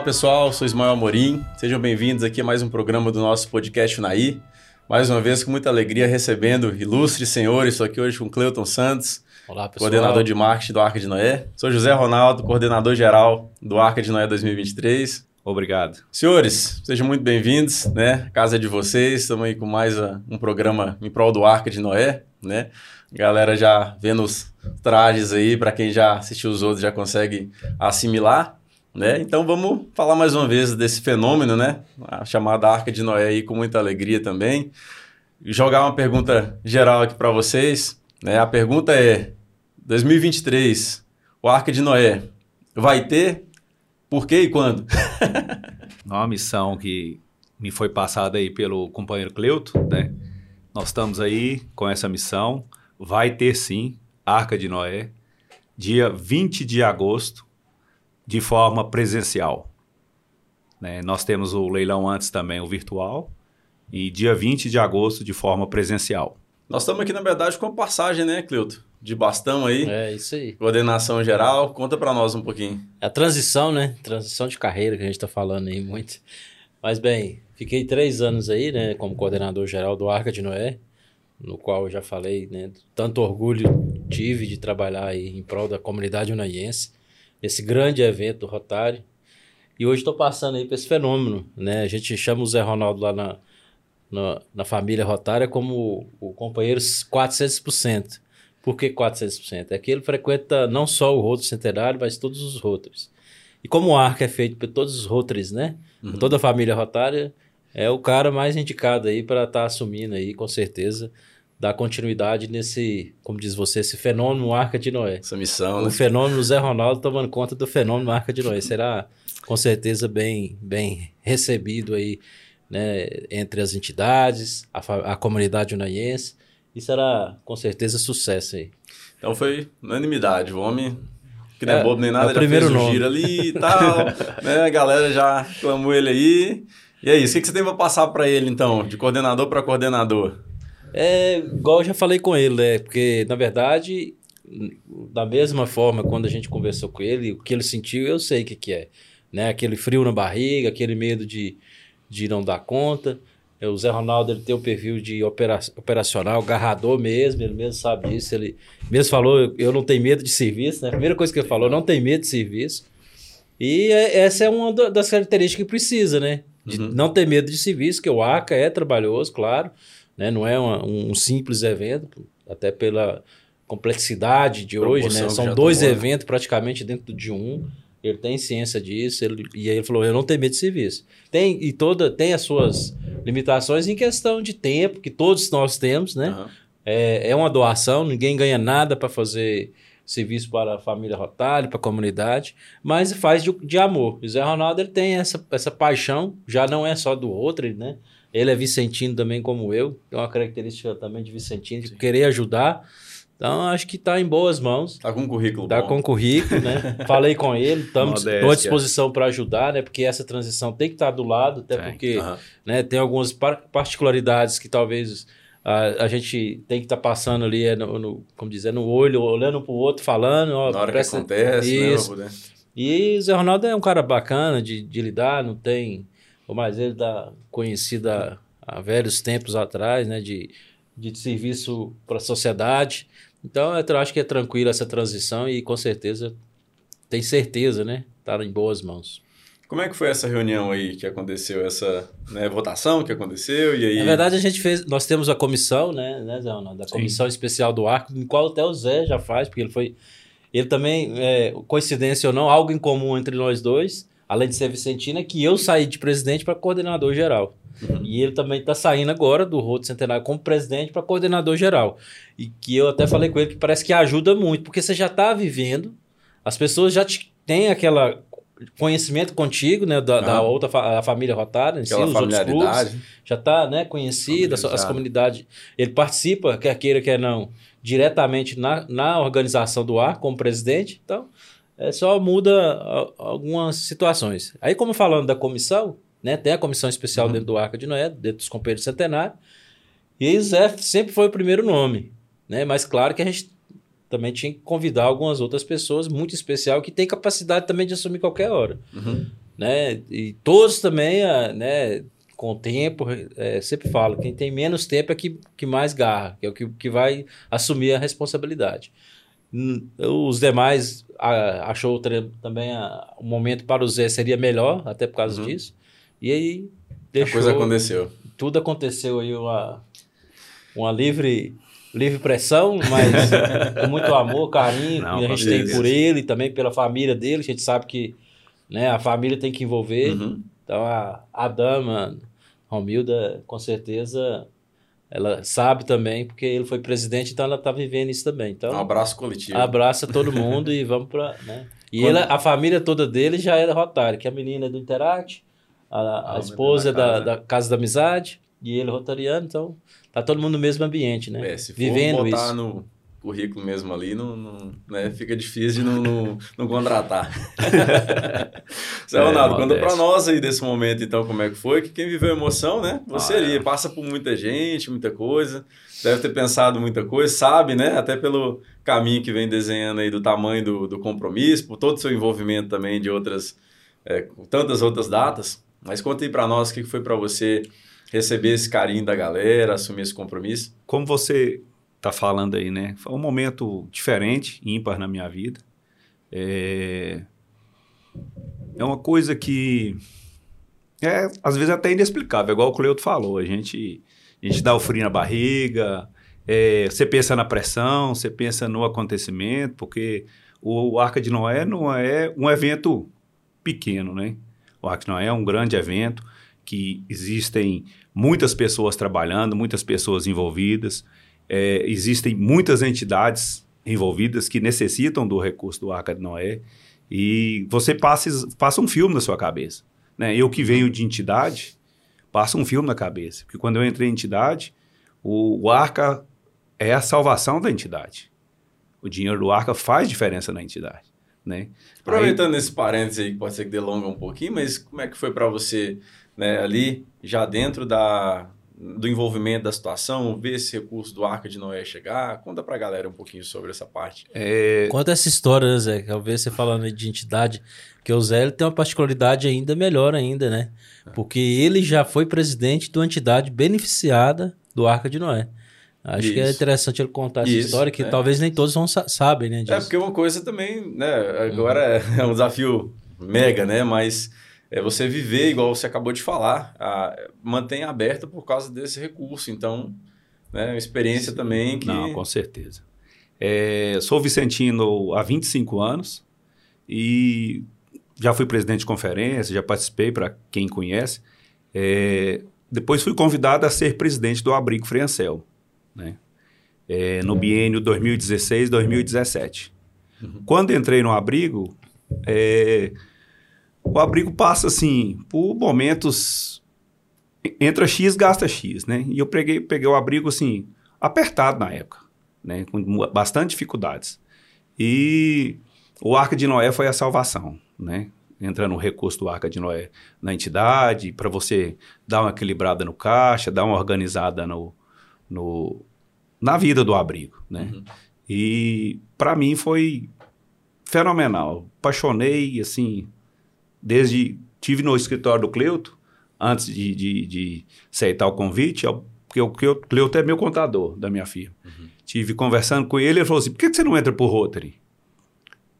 Olá pessoal, sou Ismael Amorim. Sejam bem-vindos aqui a mais um programa do nosso podcast Unaí. Mais uma vez, com muita alegria, recebendo ilustres senhores. Estou aqui hoje com Cleuton Santos, Olá, pessoal. coordenador de marketing do Arca de Noé. Sou José Ronaldo, coordenador geral do Arca de Noé 2023. Obrigado. Senhores, sejam muito bem-vindos, né? Casa é de vocês, estamos aí com mais um programa em prol do Arca de Noé, né? Galera já vendo os trajes aí, para quem já assistiu os outros já consegue assimilar, né? Então vamos falar mais uma vez desse fenômeno, né? A chamada Arca de Noé aí com muita alegria também. Jogar uma pergunta geral aqui para vocês, né? A pergunta é: 2023, o Arca de Noé vai ter por quê e quando? Uma missão que me foi passada aí pelo companheiro Cleuto, né? Nós estamos aí com essa missão. Vai ter sim Arca de Noé, dia 20 de agosto, de forma presencial. Né? Nós temos o leilão antes também, o virtual, e dia 20 de agosto, de forma presencial. Nós estamos aqui, na verdade, com a passagem, né, Cleuto? De bastão aí. É isso aí. Coordenação geral. Conta para nós um pouquinho. É a transição, né? Transição de carreira que a gente está falando aí muito. Mas bem, fiquei três anos aí, né, como coordenador geral do Arca de Noé, no qual eu já falei, né, tanto orgulho tive de trabalhar aí em prol da comunidade unaiense, nesse grande evento do Rotário. E hoje estou passando aí para esse fenômeno, né? A gente chama o Zé Ronaldo lá na, na, na família Rotária como o, o companheiro 400%. Por que 400%? É que ele frequenta não só o Rotary Centenário, mas todos os Rotaries. E como o Arca é feito por todos os Rotaries, né? Por toda a família Rotária, é o cara mais indicado aí para estar tá assumindo aí, com certeza, dar continuidade nesse, como diz você, esse fenômeno Arca de Noé. Essa missão, O né? fenômeno Zé Ronaldo tomando conta do fenômeno Arca de Noé. Será, com certeza, bem, bem recebido aí, né, entre as entidades, a, a comunidade unaiense. E será, com certeza, sucesso aí. Então foi unanimidade. O homem, que não é, É, bobo nem nada, é o já primeiro fez o nome. giro ali e tal. né? A galera já clamou ele aí. E é isso. O que que você tem para passar para ele, então? De coordenador para coordenador? É, igual eu já falei com ele, né? Porque, na verdade, da mesma forma, quando a gente conversou com ele, o que ele sentiu, eu sei o que, que é. Né? Aquele frio na barriga, aquele medo de, de não dar conta. É, O Zé Ronaldo ele tem o perfil de opera- operacional, garrador mesmo, ele mesmo sabe disso. Ele mesmo falou: eu- não tenho medo de serviço, né? A primeira coisa que ele falou: não tem medo de serviço. E é- essa é uma da- das características que precisa, né? De Uhum. não ter medo de serviço, que o ACA é trabalhoso, claro, né? Não é uma- um simples evento, até pela complexidade de hoje, né? São dois tomou, né? eventos praticamente dentro de um. Ele tem ciência disso, ele, e aí ele falou: eu não tenho medo de serviço. Tem, e toda, tem as suas limitações em questão de tempo, que todos nós temos, né? Aham. É, é uma doação, ninguém ganha nada para fazer serviço para a família Rotário, para a comunidade, mas faz de, de amor. O Zé Ronaldo ele tem essa, essa paixão, já não é só do outro, né? Ele é vicentino também como eu, tem uma característica também de vicentino, de querer ajudar. Então, acho que está em boas mãos. Tá com um currículo Tá bom. com currículo, né? Falei com ele, estamos à disposição para ajudar, né? Porque essa transição tem que estar do lado, até Tem. porque Aham. né, tem algumas par- particularidades que talvez a, a gente tem que estar passando ali, é no, no- como dizer, no olho, olhando para o outro, falando. Ó, Na hora que acontece, né? Isso. poder- E o Zé Ronaldo é um cara bacana de, de lidar, não tem. Mas ele dá conhecido há, velhos tempos atrás, né? De, de serviço para a sociedade. Então, eu acho que é tranquilo essa transição e com certeza, tem certeza, né? Tá em boas mãos. Como é que foi essa reunião aí que aconteceu? Essa né, votação que aconteceu? E aí? Na verdade, a gente fez. Nós temos a comissão, né, né Zé Ronaldo? A Sim. comissão especial do arco, em qual até o Zé já faz, porque ele foi. Ele também, é, coincidência ou não, algo em comum entre nós dois, além de ser Vicentina, que eu saí de presidente para coordenador geral. E ele também está saindo agora do Roto Centenário como presidente para coordenador geral. E que eu até falei com ele que parece que ajuda muito, porque você já está vivendo, as pessoas já te- têm aquela conhecimento contigo, né, da, da outra fa- a família Rotária, em si, os outros clubes já está né, conhecido, as, as comunidades. Ele participa, quer queira, quer não, diretamente na, na organização do ar como presidente. Então, é, só muda algumas situações. Aí, como falando da comissão, né, tem a comissão especial Uhum. dentro do Arca de Noé, dentro dos companheiros centenários, e Zé sempre foi o primeiro nome. Né? Mas claro que a gente também tinha que convidar algumas outras pessoas muito especial que tem capacidade também de assumir qualquer hora. Uhum. né? E todos também, né? Com o tempo, é, sempre falo, quem tem menos tempo é que, que mais garra, que é o que, que vai assumir a responsabilidade. Os demais ah, achou também o momento para o Zé seria melhor, até por causa Uhum. disso. E aí A deixou, coisa aconteceu. tudo aconteceu aí uma, uma livre livre pressão, mas com muito amor, carinho Não, que a gente tem por ele e também pela família dele. A gente sabe que né, a família tem que envolver. Uhum. Então a, a dama, Romilda, com certeza, ela sabe também, porque ele foi presidente, então ela está vivendo isso também. Então, Um abraço coletivo. abraça todo mundo e vamos para. Né? E Quando- ele, a família toda dele já era Rotário, que a menina é do Interact, a, a Ah, esposa é da da, casa. da Casa da Amizade e ele rotariano, então tá todo mundo no mesmo ambiente, né? É, se for Vivendo botar isso. no currículo mesmo ali, não, não- né, fica difícil de não, não, não contratar. Zé É, Ronaldo, conta modesto. pra nós aí desse momento, então, como é que foi, que quem viveu emoção, né? Você Ah, ali, é. passa por muita gente, muita coisa, deve ter pensado muita coisa, sabe, né? Até pelo caminho que vem desenhando aí do tamanho do, do compromisso, por todo o seu envolvimento também de outras, é, tantas outras datas. Mas conta aí pra nós o que foi pra você receber esse carinho da galera, assumir esse compromisso. Como você está falando aí, né? Foi um momento diferente, ímpar na minha vida. É, é uma coisa que é, às vezes, até inexplicável, igual o Cleuto falou. A gente, a gente dá o frio na barriga, é, você pensa na pressão, você pensa no acontecimento, porque o, o Arca de Noé não é um evento pequeno, né? O Arca de Noé é um grande evento que existem muitas pessoas trabalhando, muitas pessoas envolvidas, é, existem muitas entidades envolvidas que necessitam do recurso do Arca de Noé e você passa, passa um filme na sua cabeça. Né? Eu que venho de entidade, passa um filme na cabeça. Porque quando eu entrei em entidade, o, o Arca é a salvação da entidade. O dinheiro do Arca faz diferença na entidade. Né? Aproveitando esse parênteses aí, que pode ser que delonga um pouquinho, mas como é que foi para você, né, ali, já dentro da, do envolvimento da situação, ver esse recurso do Arca de Noé chegar? Conta pra galera um pouquinho sobre essa parte. É, Conta essa história, né, Zé? Que eu vejo você falando de entidade, que o Zé ele tem uma particularidade ainda melhor ainda, né? Porque ele já foi presidente de uma entidade beneficiada do Arca de Noé. Acho que é Isso. interessante ele contar essa Isso, história, que é. talvez nem todos vão sa sabem, né? Disso. É, porque uma coisa também, né, agora é um desafio mega, né, mas é você viver, igual você acabou de falar, a, mantém aberto por causa desse recurso, então, né, uma experiência também que... Não, com certeza. É, sou vicentino há 25 anos e já fui presidente de conferência, já participei, para quem conhece. É, depois fui convidado a ser presidente do Abrigo Friancel, né? É, no biênio 2016-2017. Quando entrei no Abrigo, é, o Abrigo passa, assim, por momentos... Entra X, gasta X, né? E eu peguei, peguei o Abrigo, assim, apertado na época, né? Com bastante dificuldades. E o Arca de Noé foi a salvação, né? Entrando o recurso do Arca de Noé na entidade, para você dar uma equilibrada no caixa, dar uma organizada no, no, na vida do abrigo, né? Uhum. E para mim foi fenomenal. Apaixonei, assim, desde... Tive no escritório do Cleuto, antes de, de, de aceitar o convite, eu- porque o Cleuto é meu contador da minha firma. Tive conversando com ele, ele falou assim, por que que você não entra pro Rotary?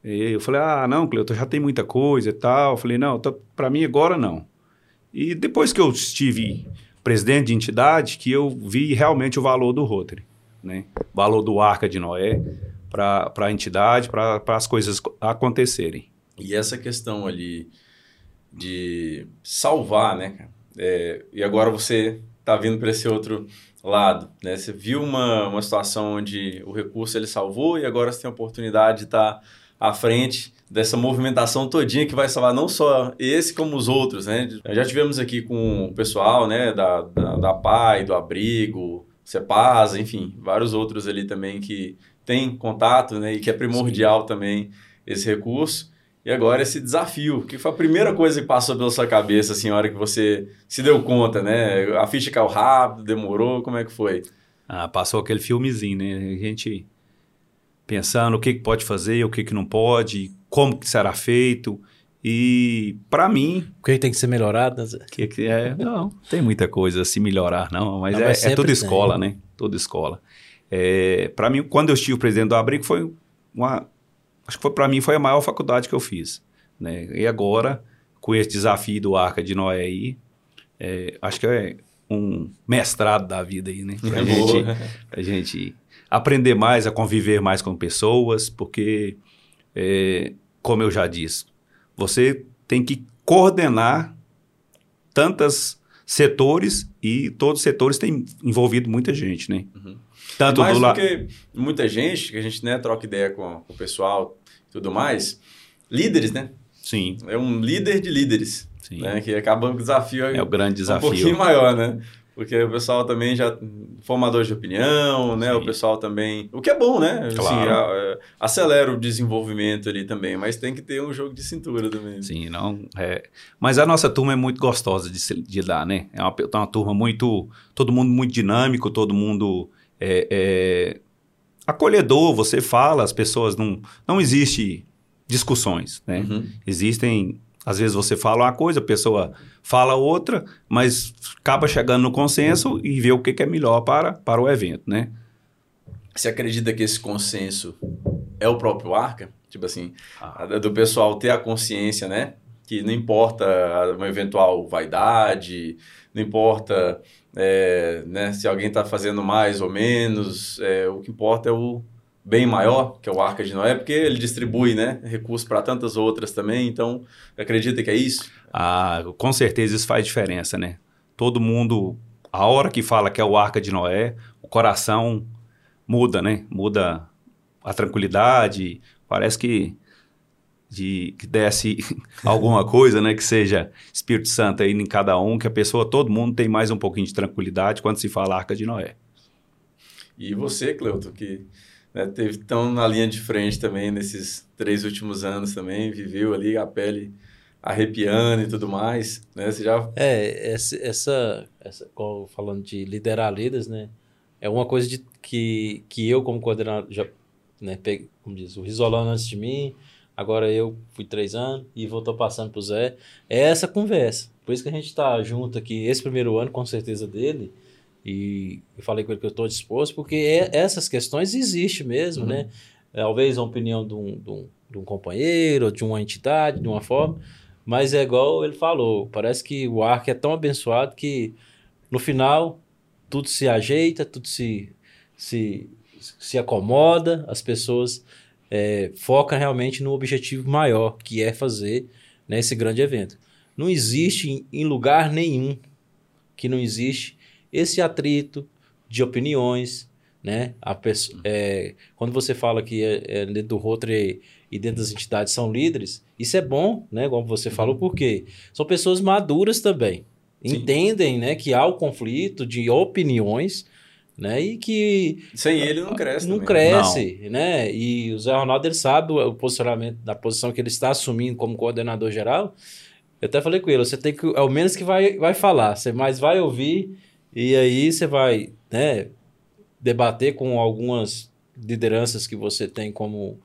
E eu falei, ah, não, Cleuto, já tem muita coisa e tal. Eu falei, não, tá, para mim agora não. E depois que eu estive presidente de entidade, que eu vi realmente o valor do Rotary, né? O valor do Arca de Noé para a entidade, para as coisas acontecerem. E essa questão ali de salvar, né, cara? É, e agora você tá vindo para esse outro lado, né? Você viu uma, uma situação onde o recurso ele salvou e agora você tem a oportunidade de estar à frente dessa movimentação todinha que vai salvar não só esse como os outros, né? Já tivemos aqui com o pessoal, né, da, da, da PAI, do Abrigo, Cepasa, enfim, vários outros ali também que tem contato, né, e que é primordial também esse recurso. E agora esse desafio, que foi a primeira coisa que passou pela sua cabeça, assim, a hora que você se deu conta, né? A ficha caiu rápido, demorou, como é que foi? Ah, passou aquele filmezinho, né? A gente pensando o que, que pode fazer, o que, que não pode, como que será feito. E para mim, O que tem que ser melhorado? né? que, que é, não, tem muita coisa a se melhorar, não, mas, Não, é, mas é tudo tem. escola, né? Tudo escola. É, para mim, quando eu estive presidente do Abrigo, foi uma. Acho que foi para mim foi a maior faculdade que eu fiz. Né? E agora, com esse desafio do Arca de Noé aí, é, acho que é um mestrado da vida aí, né? Pra, É gente, boa. pra gente aprender mais, a conviver mais com pessoas, porque, é, como eu já disse, você tem que coordenar tantos setores e todos os setores têm envolvido muita gente, né? Uhum. Tanto mais do do lado... muita gente, que a gente né, troca ideia com, com o pessoal tudo mais, líderes, né? Sim, É um líder de líderes, sim. né? Que acaba o desafio É o grande um desafio. pouquinho maior, né? Porque o pessoal também já formador de opinião, né? Sim. O pessoal também, o que é bom, né? Assim, Claro. a- a- acelera o desenvolvimento ali também, mas tem que ter um jogo de cintura também. Sim, não. É... Mas a nossa turma é muito gostosa de, se- de dar, né? É uma, uma turma muito. Todo mundo muito dinâmico, todo mundo é, é, acolhedor. Você fala, as pessoas não. Não existe discussões, né? Uhum. Existem. Às vezes você fala uma coisa, a pessoa fala outra, mas acaba chegando no consenso e vê o que, que é melhor para, para o evento, né? Você acredita que esse consenso é o próprio Arca? Tipo assim, Ah. do pessoal ter a consciência, né? Que não importa uma eventual vaidade, não importa é, né, se alguém está fazendo mais ou menos, é, o que importa é o bem maior, que é o Arca de Noé, porque ele distribui né, recursos para tantas outras também, então acredita que é isso? Ah, com certeza isso faz diferença, né? Todo mundo, a hora que fala que é o Arca de Noé, o coração muda, né? Muda a tranquilidade, parece que de que desce alguma coisa, né? Que seja Espírito Santo aí em cada um, que a pessoa, todo mundo tem mais um pouquinho de tranquilidade quando se fala Arca de Noé. E você, Cleuto, que né, teve tão na linha de frente também nesses três últimos anos também, viveu ali a pele arrepiando e tudo mais, né? Você já É, essa, essa, falando de liderar líderes, né? É uma coisa de, que, que eu, como coordenador, já, né, peguei, como diz, o Risolano antes de mim, agora eu fui três anos e vou tô passando pro Zé. É essa conversa. Por isso que a gente tá junto aqui, esse primeiro ano, com certeza dele, e eu falei com ele que eu estou disposto, porque é- essas questões existem mesmo, Uhum. né? Talvez a opinião de um, de, um, de um companheiro, de uma entidade, de uma forma, mas é igual ele falou, parece que o arco é tão abençoado que no final tudo se ajeita, tudo se, se, se acomoda, as pessoas é, focam realmente no objetivo maior, que é fazer né, esse grande evento. Não existe em, lugar nenhum que não existe esse atrito de opiniões, né? A é, quando você fala que é, é dentro do Rotary e dentro das entidades são líderes, isso é bom, né? Como você falou, porque são pessoas maduras também. Sim. Entendem, né, que há o conflito de opiniões, né? E que sem ele não cresce não também. cresce, né? E o Zé Ronaldo ele sabe o posicionamento da posição que ele está assumindo como coordenador geral. Eu até falei com ele, você tem que é o menos que vai, vai falar, você mais vai ouvir e aí você vai, né, debater com algumas lideranças que você tem como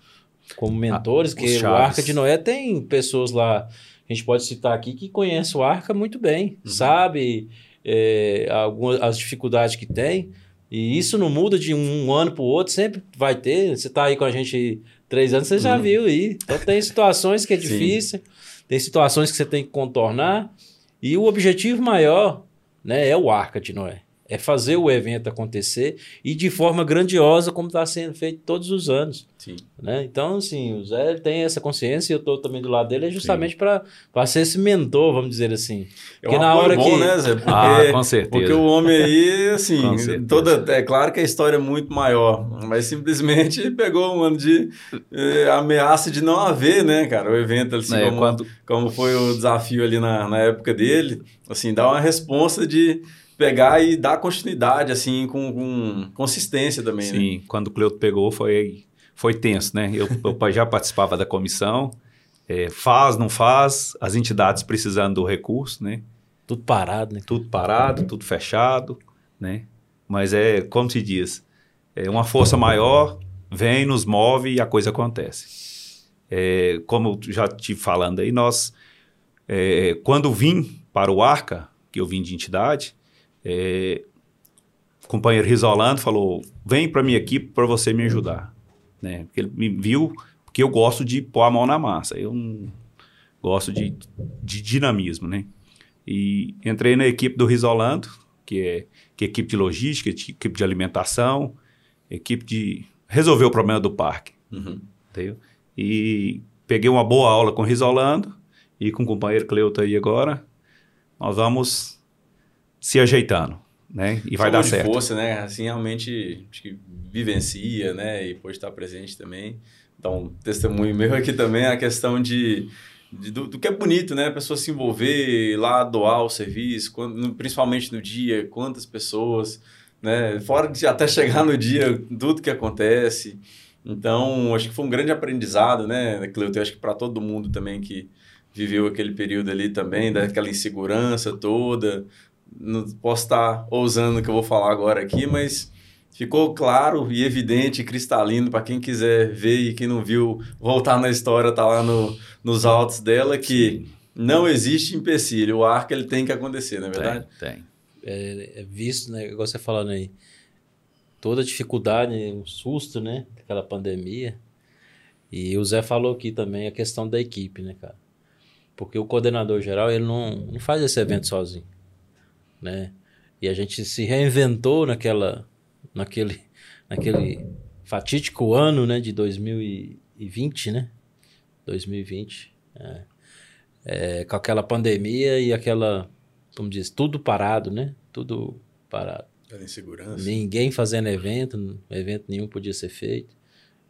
como mentores, os que o. Arca de Noé tem pessoas lá, a gente pode citar aqui que conhece o Arca muito bem, Uhum. sabe é, algumas as dificuldades que tem. E isso não muda de um ano para o outro, sempre vai ter. Você está aí com a gente três anos, você já Uhum. viu aí. Então tem situações que é difícil, tem situações que você tem que contornar. E o objetivo maior né, é o Arca de Noé. É fazer o evento acontecer e de forma grandiosa, como está sendo feito todos os anos. Sim. Né? Então, assim, o Zé tem essa consciência e eu estou também do lado dele, é justamente para ser esse mentor, vamos dizer assim. É Porque um na hora bom, que- né, Zé? Porque, Ah, com certeza. porque o homem aí, assim, toda, é claro que a história é muito maior, mas simplesmente pegou um ano de eh, ameaça de não haver, né, cara, o evento, assim, É, como, quando, como foi o desafio ali na, na época dele, assim, dá uma responsa de pegar e dar continuidade, assim, com, com consistência também, né? sim, quando o Cleuto pegou foi, foi tenso, né? Eu, eu já participava da comissão, é, faz, não faz, as entidades precisando do recurso, né? Tudo parado, né? Tudo parado, tudo fechado, né? Mas é, como se diz, é uma força maior vem, nos move e a coisa acontece. É, como eu já te falando aí, nós, é, quando vim para o Arca, que eu vim de entidade, é, o companheiro Risolando falou, vem para minha equipe para você me ajudar. Né? Porque ele me viu, porque eu gosto de pôr a mão na massa, eu não gosto de, de dinamismo, né? E entrei na equipe do Risolando, que é, que é equipe de logística, equipe de alimentação, equipe de resolver o problema do parque. Uhum. Entendeu? E peguei uma boa aula com o Risolando e com o companheiro Cleuto aí agora. Nós vamos se ajeitando, né? E vai dar de certo. força, né? Assim, realmente, acho que vivencia, né? E pode estar presente também. Então, testemunho meu aqui também a questão de, de do, do, que é bonito, né? A pessoa se envolver lá, doar o serviço, quando, principalmente no dia, quantas pessoas, né? Fora de até chegar no dia, tudo que acontece. Então, acho que foi um grande aprendizado, né, Cleuto? Acho que para todo mundo também que viveu aquele período ali também, daquela insegurança toda. Não posso estar ousando o que eu vou falar agora aqui, mas ficou claro e evidente, cristalino para quem quiser ver e quem não viu, voltar na história, tá lá no, nos autos dela que não existe empecilho, o arco ele tem que acontecer, não é verdade? Tem, tem. É, é visto, né, igual você falando aí, toda a dificuldade, um susto, né, daquela pandemia. E o Zé falou aqui também a questão da equipe, né, cara? Porque o coordenador geral, ele não, não faz esse evento sozinho, né? E a gente se reinventou naquela, naquele, naquele fatídico ano, né, de 2020, né? 2020, é. É, com aquela pandemia e aquela, como diz, tudo parado, né? Tudo parado. Era insegurança. Ninguém fazendo evento, evento nenhum podia ser feito.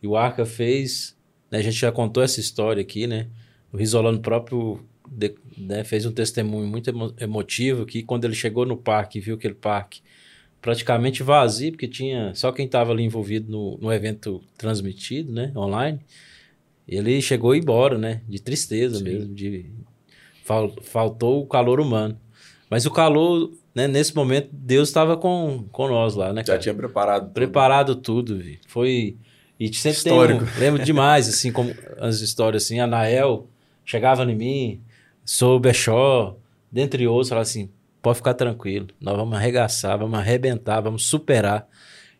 E o Arca fez, né, a gente já contou essa história aqui, né? O Risolano próprio de, né, fez um testemunho muito emo emotivo que quando ele chegou no parque, viu aquele parque praticamente vazio, porque tinha só quem estava ali envolvido no, no evento transmitido, né, online. Ele chegou embora, né, de tristeza Sim. mesmo, de fal, faltou o calor humano. Mas o calor, né, nesse momento, Deus estava com, com nós lá, né? Já tinha preparado. Preparado tudo. tudo foi e sempre Histórico. tem, lembro demais, assim, como as histórias assim, a Nael chegava em mim, o Bechó, dentre outros, falava assim, pode ficar tranquilo, nós vamos arregaçar, vamos arrebentar, vamos superar.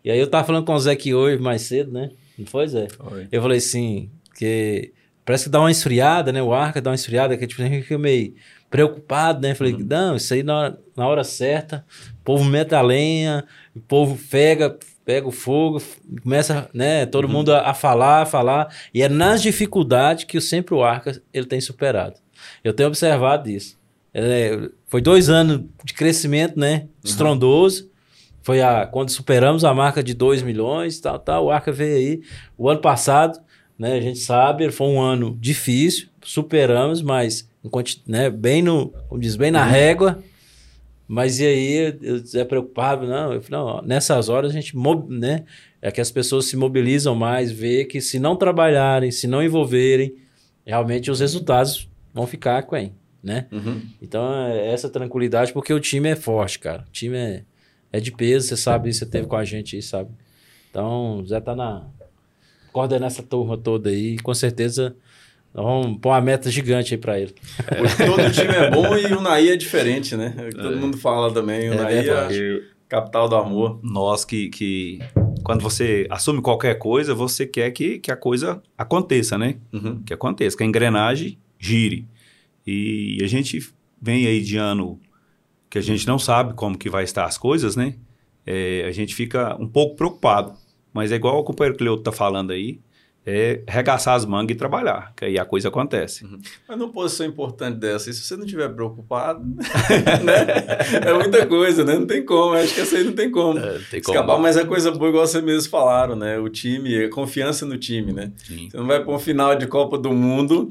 E aí eu tava falando com o Zé aqui hoje, mais cedo, né? Não foi, Zé? Foi. Eu falei assim, que parece que dá uma esfriada, né? O arca dá uma esfriada, que tipo, a gente fica meio preocupado, né? Falei, uhum. não, isso aí na hora, na hora certa, o povo mete a lenha, o povo pega, pega o fogo, começa, né, todo uhum. mundo a, a, falar, a falar, e é nas dificuldades que sempre o Arca ele tem superado. Eu tenho observado isso. É, foi dois anos de crescimento, né, uhum. estrondoso, foi a, quando superamos a marca de 2 milhões, tal, tal, o Arca veio aí. O ano passado, né, a gente sabe, foi um ano difícil, superamos, mas né, bem no, como diz, bem na uhum. régua, mas e aí, eu é preocupado, não, eu falei, não, nessas horas a gente, né, é que as pessoas se mobilizam mais, vê que se não trabalharem, se não envolverem, realmente os resultados vão ficar com né? Uhum. Então, é essa tranquilidade, porque o time é forte, cara. O time é, é de peso, você sabe, você teve com a gente aí, sabe? Então, o Zé tá na coordenando essa turma toda aí, com certeza Vamos pôr uma meta gigante aí para ele. É, todo time é bom e o Naí é diferente, né? Todo é. mundo fala também. O é Naí é capital do amor. Nós que, que, quando você assume qualquer coisa, você quer que, que a coisa aconteça, né? Uhum. Que aconteça, que a engrenagem gire. E a gente vem aí de ano que a gente não sabe como que vai estar as coisas, né? É, a gente fica um pouco preocupado. Mas é igual o companheiro Cleuto tá falando aí, é regaçar as mangas e trabalhar, que aí a coisa acontece. Uhum. Mas numa posição importante dessa, e se você não estiver preocupado, né? é muita coisa, né? Não tem como, acho que essa aí não tem como. É, tem como. Escapar, mas é coisa boa, igual vocês mesmos falaram, né? O time, a confiança no time, né? Sim. Você não vai para um final de Copa do Mundo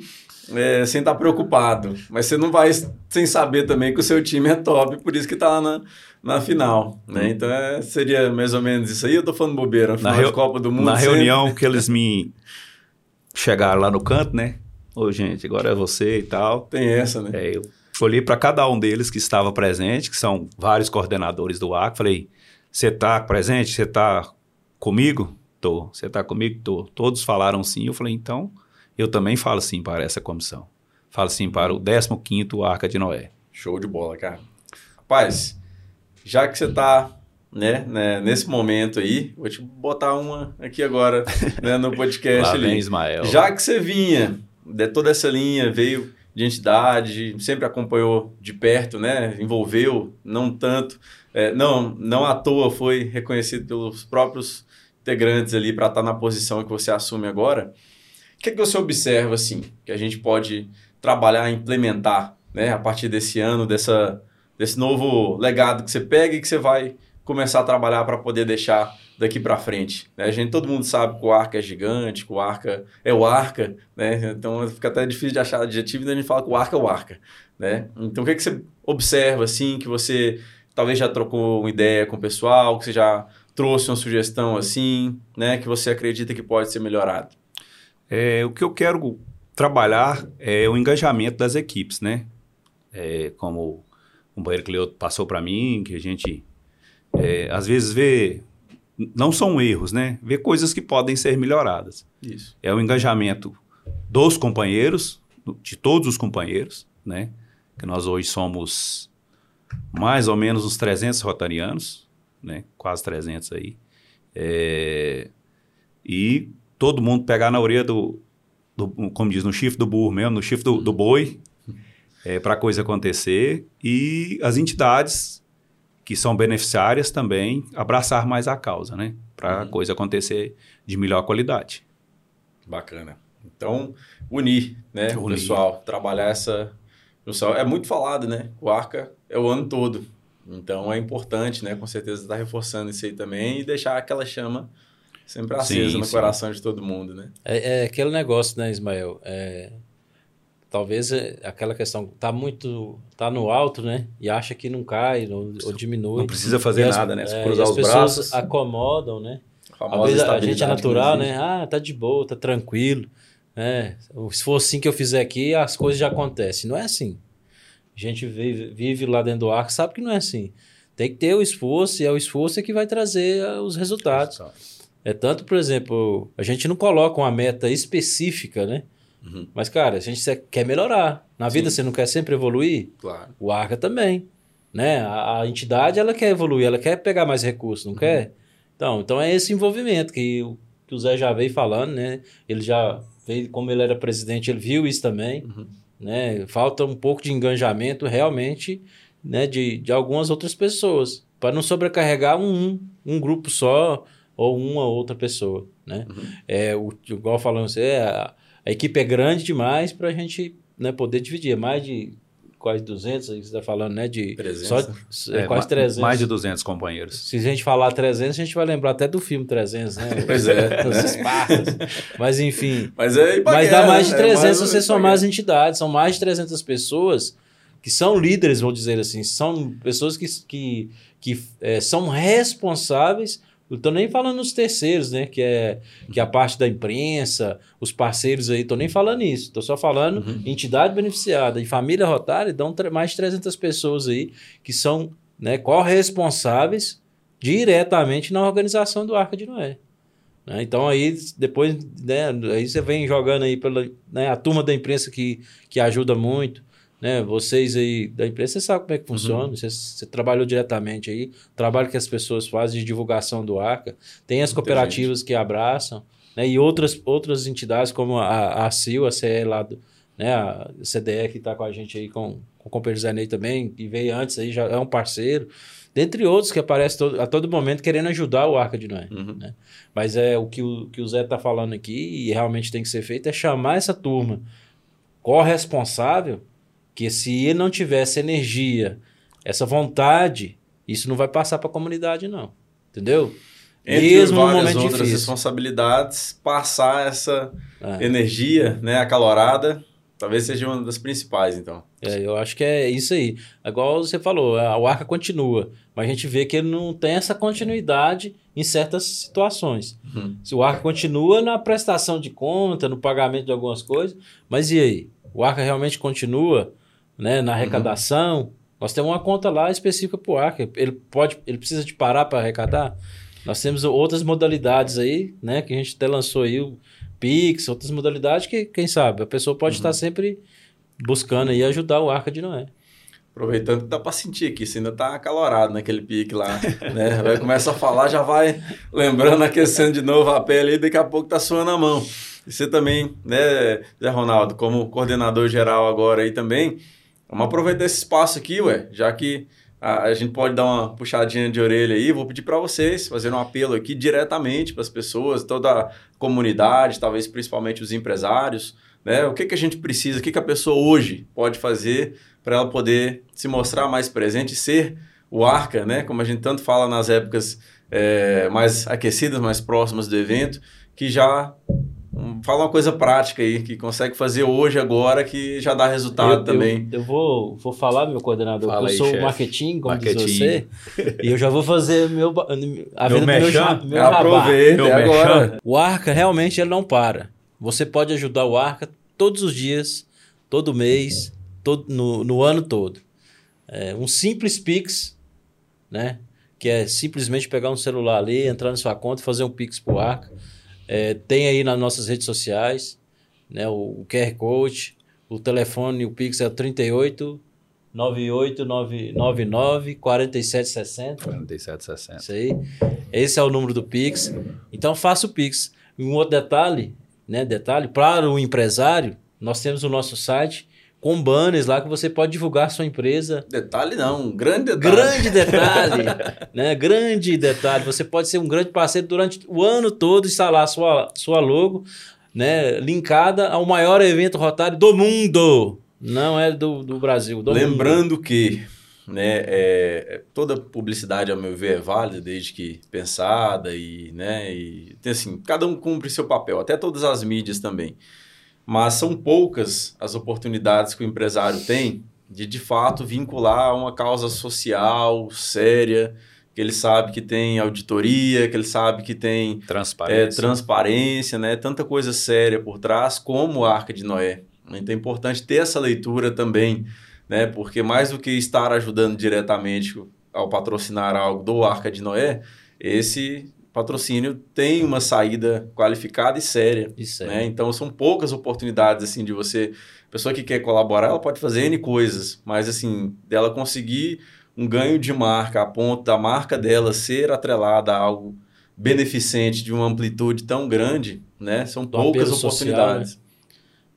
é, sem estar preocupado, mas você não vai sem saber também que o seu time é top, por isso que está lá na, na final, né? Então é, seria mais ou menos isso aí. Eu tô falando bobeira, final na de Copa do Mundo. Na sempre... reunião que eles me chegaram lá no canto, né? Ô, gente, agora é você e tal. Tem essa, né? É, eu olhei para cada um deles que estava presente, que são vários coordenadores do ARC, falei: "Você tá presente? Você tá comigo?" Tô. Você tá comigo? Tô. Todos falaram sim. Eu falei: "Então, eu também falo sim para essa comissão. Falo sim para o 15º Arca de Noé. Show de bola, cara. Rapaz, já que você está né, né, nesse momento aí, vou te botar uma aqui agora né, no podcast Lá ali. vem Ismael. Já que você vinha de toda essa linha, veio de entidade, sempre acompanhou de perto, né? Envolveu, não tanto. É, não, não à toa foi reconhecido pelos próprios integrantes ali para estar na posição que você assume agora. O que, é que você observa, assim, que a gente pode trabalhar, implementar, né? A partir desse ano, dessa, desse novo legado que você pega e que você vai começar a trabalhar para poder deixar daqui para frente. Né? A gente, todo mundo sabe que o Arca é gigante, que o Arca é o Arca, né? Então fica até difícil de achar adjetivo e a gente fala que o Arca é o Arca, né? Então o que, é que você observa, assim, que você talvez já trocou uma ideia com o pessoal, que você já trouxe uma sugestão, assim, né? Que você acredita que pode ser melhorado? É, o que eu quero trabalhar é o engajamento das equipes, né? É, como o companheiro Cleuto passou para mim, que a gente é, às vezes vê não são erros, né? Vê coisas que podem ser melhoradas. Isso. É o engajamento dos companheiros, de todos os companheiros, né? Que nós hoje somos mais ou menos uns 300 rotarianos, né? Quase 300 aí. É, e todo mundo pegar na orelha do, do, como diz, no chifre do burro mesmo, no chifre do, do boi, é, para a coisa acontecer. E as entidades que são beneficiárias também abraçar mais a causa, né? Para a Uhum. coisa acontecer de melhor qualidade. Bacana. Então, unir, né, o Unir. pessoal, trabalhar essa junção. É muito falado, né? O Arca é o ano todo. Então, é importante, né, com certeza, estar reforçando isso aí também e deixar aquela chama sempre acesa Sim, no sim. coração de todo mundo, né? É, é aquele negócio, né, Ismael? É, talvez é aquela questão tá muito tá no alto, né? E acha que não cai ou, ou diminui. Não precisa fazer as- nada, né? Só é, cruzar as os pessoas braços. acomodam, né? A Às vezes a gente é natural, não né? Ah, tá de boa, tá tranquilo. É, se for assim que eu fizer aqui, as coisas já acontecem. Não é assim. A gente vive, vive lá dentro do arco, sabe que não é assim. Tem que ter o esforço, e é o esforço é que vai trazer ah, os resultados. É tanto, por exemplo, a gente não coloca uma meta específica, né? Uhum. Mas, cara, a gente quer melhorar. Na vida Sim. você não quer sempre evoluir? Claro. O Arca também, né? A, a entidade, ela quer evoluir, ela quer pegar mais recursos, não quer? Então, então é esse envolvimento que, o- que o Zé já veio falando, né? Ele já veio, como ele era presidente, ele viu isso também, Uhum. né? Falta um pouco de engajamento realmente, né? De, de algumas outras pessoas, para não sobrecarregar um, um grupo só ou uma outra pessoa, né? Uhum. É, o, igual falando assim, é, a, a equipe é grande demais para a gente né, poder dividir. É mais de quase 200, aí você está falando, né? De, 300, só, é, É, quase ma- 300. Mais de 200 companheiros. Se a gente falar 300, a gente vai lembrar até do filme 300, né? Pois é, Os né? Mas enfim, Mas é mas dá mais de 300 se você somar as entidades. São mais de 300 pessoas que são líderes, vou dizer assim. São pessoas que, que, que é, são responsáveis. Eu tô nem falando nos terceiros, né? Que é, que é a parte da imprensa, os parceiros aí. Tô nem falando isso. Tô só falando Uhum. entidade beneficiada. E família Rotária dão mais de 300 pessoas aí que são né, corresponsáveis diretamente na organização do Arca de Noé. Né? Então aí depois né, aí você vem jogando aí pela né, a turma da imprensa que, que ajuda muito, né? Vocês aí da imprensa, você sabe como é que funciona, você, você trabalhou diretamente aí, trabalho que as pessoas fazem de divulgação do Arca, tem as cooperativas que abraçam, né? E outras outras entidades como a, a CIL, a CE lá do, né, a CDE que está com a gente aí com, com o companheiro Zé Ney também, que veio antes aí, já é um parceiro, dentre outros que aparecem todo- a todo momento querendo ajudar o Arca de Noé. Uhum. Mas é o que o, que o Zé está falando aqui e realmente tem que ser feito é chamar essa turma corresponsável que se ele não tivesse energia, essa vontade, isso não vai passar para a comunidade não. Entendeu? Entre Mesmo várias momento outras difícil. responsabilidades, passar essa É. energia, né, acalorada, talvez seja uma das principais, então. É, eu acho que é isso aí. Igual você falou, a- o Arca continua, mas a gente vê que ele não tem essa continuidade em certas situações. Uhum. Se o Arca continua na prestação de conta, no pagamento de algumas coisas, mas e aí? O Arca realmente continua né, na arrecadação? Nós temos uma conta lá específica para o Arca. Ele, pode, ele precisa de parar para arrecadar? Nós temos outras modalidades aí, né? Que a gente até lançou aí, o Pix, outras modalidades que, quem sabe, a pessoa pode estar sempre buscando aí ajudar o Arca de Noé. Aproveitando que dá para sentir aqui, você ainda tá acalorado naquele pique lá, né? Vai começa a falar, já vai lembrando, aquecendo de novo a pele e daqui a pouco tá suando a mão. E você também, né, Zé Ronaldo, como coordenador geral agora aí também, vamos aproveitar esse espaço aqui, ué, já que a, a gente pode dar uma puxadinha de orelha aí, vou pedir para vocês fazer um apelo aqui diretamente para as pessoas, toda a comunidade, talvez principalmente os empresários, né? O que, que a gente precisa, o que, que a pessoa hoje pode fazer para ela poder se mostrar mais presente e ser o arca, né? Como a gente tanto fala nas épocas é, mais aquecidas, mais próximas do evento, que já um, fala uma coisa prática aí, que consegue fazer hoje, agora, que já dá resultado eu, também. Eu, eu, vou, vou falar, meu coordenador, Fala eu aí, sou chefe. marketing, como Marketing. diz você, e eu já vou fazer meu, a Meu venda do meu, ja- meu jabá. Aproveita, Meu é agora. O Arca realmente ele não para. Você pode ajudar o Arca todos os dias, todo mês, todo, no, no ano todo. É, um simples Pix, né? Que é simplesmente pegar um celular ali, entrar na sua conta e fazer um Pix pro Arca. É, tem aí nas nossas redes sociais, né? O, o QR Code, o telefone, o Pix é o 38 98999 4760. 4760. Isso aí. Esse é o número do Pix. Então faça o Pix. Um outro detalhe, né? Detalhe, para o empresário, nós temos o nosso site com banners lá que você pode divulgar a sua empresa. Detalhe não, um grande detalhe. Grande detalhe, né? Grande detalhe. Você pode ser um grande parceiro durante o ano todo, instalar sua, sua logo, né? Linkada ao maior evento rotário do mundo. Não é do, do Brasil, do mundo. Lembrando que né, é, toda publicidade, ao meu ver, é válida, desde que pensada e, né, e assim, cada um cumpre seu papel, até todas as mídias também. Mas são poucas as oportunidades que o empresário tem de, de fato, vincular uma causa social séria, que ele sabe que tem auditoria, que ele sabe que tem é, Transparência. transparência, né? Tanta coisa séria por trás, como a Arca de Noé. Então é importante ter essa leitura também, né? Porque mais do que estar ajudando diretamente ao patrocinar algo do Arca de Noé, esse patrocínio tem uma saída qualificada e séria. Isso. Né? Então são poucas oportunidades assim de você, pessoa que quer colaborar, ela pode fazer n coisas, mas assim dela conseguir um ganho de marca a ponto da marca dela ser atrelada a algo beneficente de uma amplitude tão grande, né? São poucas apelo social, oportunidades.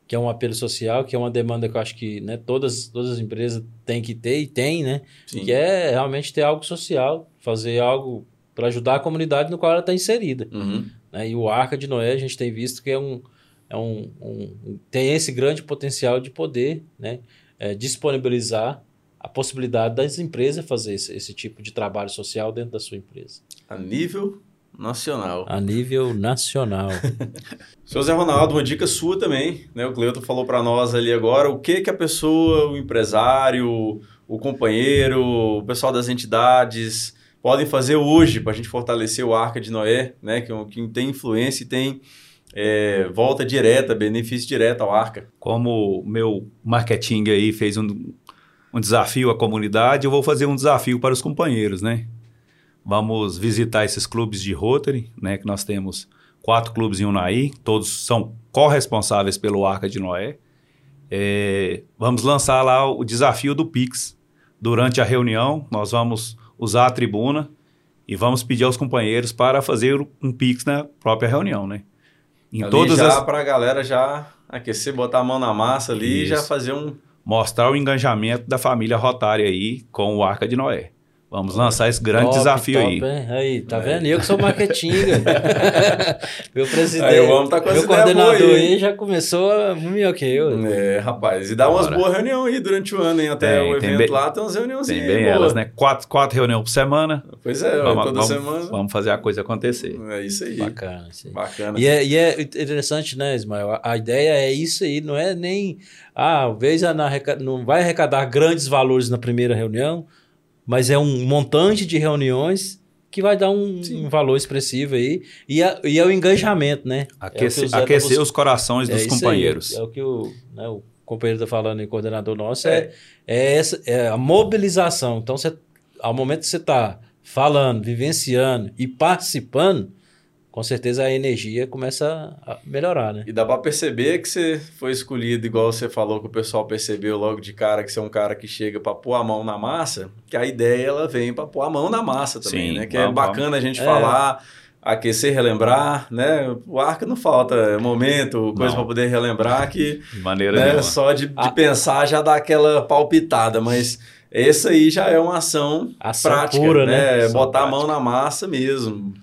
que é um apelo social, que é uma demanda que eu acho que né, todas, todas as empresas têm que ter e tem, né? Sim. Que é realmente ter algo social, fazer algo para ajudar a comunidade no qual ela está inserida. Uhum. né? E o Arca de Noé a gente tem visto que é um, é um, um- tem esse grande potencial de poder né, é, disponibilizar a possibilidade das empresas fazer esse, esse tipo de trabalho social dentro da sua empresa, A nível nacional. a nível nacional. Seu Zé Ronaldo, uma dica sua também, né? O Cleuto falou para nós ali agora o que que a pessoa, o empresário, o companheiro, o pessoal das entidades podem fazer hoje para a gente fortalecer o Arca de Noé, né? Que, que tem influência e tem é, volta direta, benefício direto ao Arca. Como o meu marketing aí fez um, um desafio à comunidade, eu vou fazer um desafio para os companheiros, né? Vamos visitar esses clubes de Rotary, né? Que nós temos quatro clubes em Unai, todos são corresponsáveis pelo Arca de Noé. É, vamos lançar lá o desafio do Pix. Durante a reunião, nós vamos usar a tribuna e vamos pedir aos companheiros para fazer um Pix na própria reunião, né? Em ali todas já as para a galera já aquecer, botar a mão na massa ali e já Isso. fazer um mostrar o engajamento da família Rotária aí com o Arca de Noé. Vamos lançar esse grande Top, desafio top, aí. hein? Aí, tá vendo? Eu que sou marketinga. meu presidente, Aí homem tá com meu coordenador boa aí, aí já começou a melhor que eu. É, rapaz, e dá umas Bora. boas reuniões aí durante o ano, hein? Até Tem, o evento bem- lá tem umas reuniões Tem bem elas, né? Quatro, quatro reuniões por semana. Pois é, vamos, toda vamos- semana. vamos fazer a coisa acontecer. É isso aí. Bacana. Isso aí. Bacana. E é, e é interessante, né, Ismael? A, ideia é isso aí, não é nem. Ah, vez a- na arreca- não vai arrecadar grandes valores na primeira reunião, mas é um montante de reuniões que vai dar um, um valor expressivo aí. E, a- e é o engajamento, né? Aquecer, é o o tá aquecer os corações é dos isso aí, companheiros. é o que o, né, o companheiro está falando em coordenador nosso, é, é, essa, é a mobilização. Então, você, ao momento que você está falando, vivenciando e participando, com certeza a energia começa a melhorar, né? E dá pra perceber que você foi escolhido, igual você falou, que o pessoal percebeu logo de cara que você é um cara que chega pra pôr a mão na massa, que a ideia ela vem pra pôr a mão na massa também, Sim, né? Que é vamos, bacana a gente É. falar, aquecer, relembrar, né? O arca não falta momento, coisa pra poder relembrar que De maneira né, só de, de Ah. pensar já dá aquela palpitada, mas essa aí já é uma ação Ação prática, pura, né? né? Ação Botar a prática. mão na massa mesmo.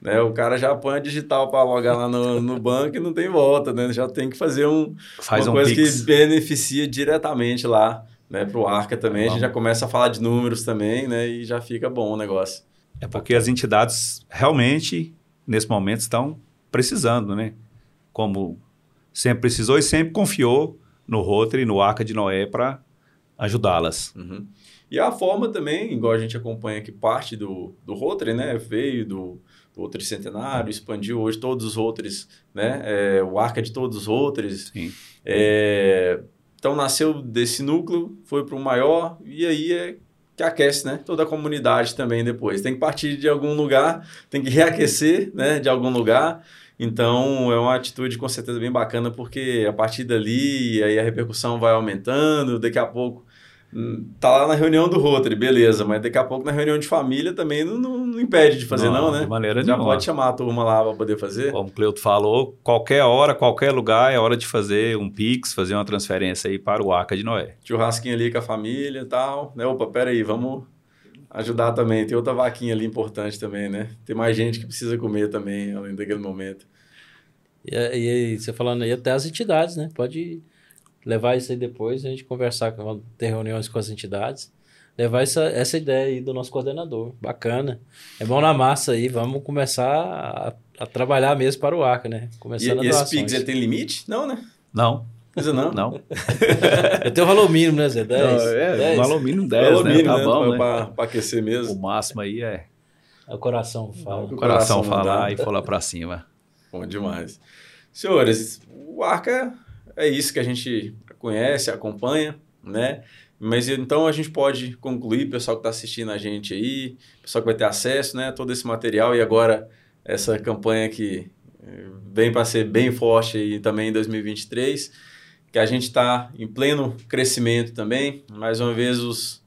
Né? O cara já põe a digital para logar lá no, no banco e não tem volta, né? Já tem que fazer um, Faz uma um coisa pix. que beneficia diretamente lá, né? Para o Arca também. A gente Vamos. já começa a falar de números também, né? E já fica bom o negócio. É porque as entidades realmente, nesse momento, estão precisando, né? Como sempre precisou e sempre confiou no Rotary, no Arca de Noé, para ajudá-las. Uhum. E a forma também, igual a gente acompanha aqui, parte do, do Rotary, né? Veio do, do Rotary Centenário, expandiu hoje todos os Rotaries, né? É, o Arca de todos os Rotaries. Sim. É, então nasceu desse núcleo, foi para o maior, e aí é que aquece, né? Toda a comunidade também depois. Tem que partir de algum lugar, tem que reaquecer, né? De algum lugar. Então é uma atitude com certeza bem bacana, porque a partir dali aí a repercussão vai aumentando, daqui a pouco tá lá na reunião do Rotary, beleza, mas daqui a pouco na reunião de família também não, não- não impede de fazer, não, né? De maneira Já nenhuma. pode chamar a turma lá para poder fazer. Como o Cleuto falou, qualquer hora, qualquer lugar é hora de fazer um Pix, fazer uma transferência aí para o Arca de Noé. churrasquinho ali com a família e tal, né? Opa, pera aí, vamos ajudar também. Tem outra vaquinha ali importante também, né? Tem mais gente que precisa comer também, além daquele momento. E, e aí, você falando aí, até as entidades, né? Pode levar isso aí depois, a gente conversar, ter reuniões com as entidades. Levar essa, essa ideia aí do nosso coordenador. Bacana. É bom na massa aí, vamos começar a, a trabalhar mesmo para o ARCA, né? E, Começando e a esse. Pix, ele tem limite? Não, né? Não, Precisa não. não. Eu tenho o valor mínimo, né, Zé? 10? Não, é, 10? o valor mínimo 10, Valor né? mínimo, tá né? bom, né? pra- pra aquecer O mesmo. máximo aí é É o coração fala. o O coração, coração falar e falar para cima. Bom demais. Senhores, o Arca é isso que a gente conhece, acompanha, né? Mas então a gente pode concluir, pessoal que está assistindo a gente aí, pessoal que vai ter acesso, né? Todo esse material e agora essa campanha que eh, vem para ser bem forte aí também em 2023, que a gente está em pleno crescimento também. Mais uma vez os,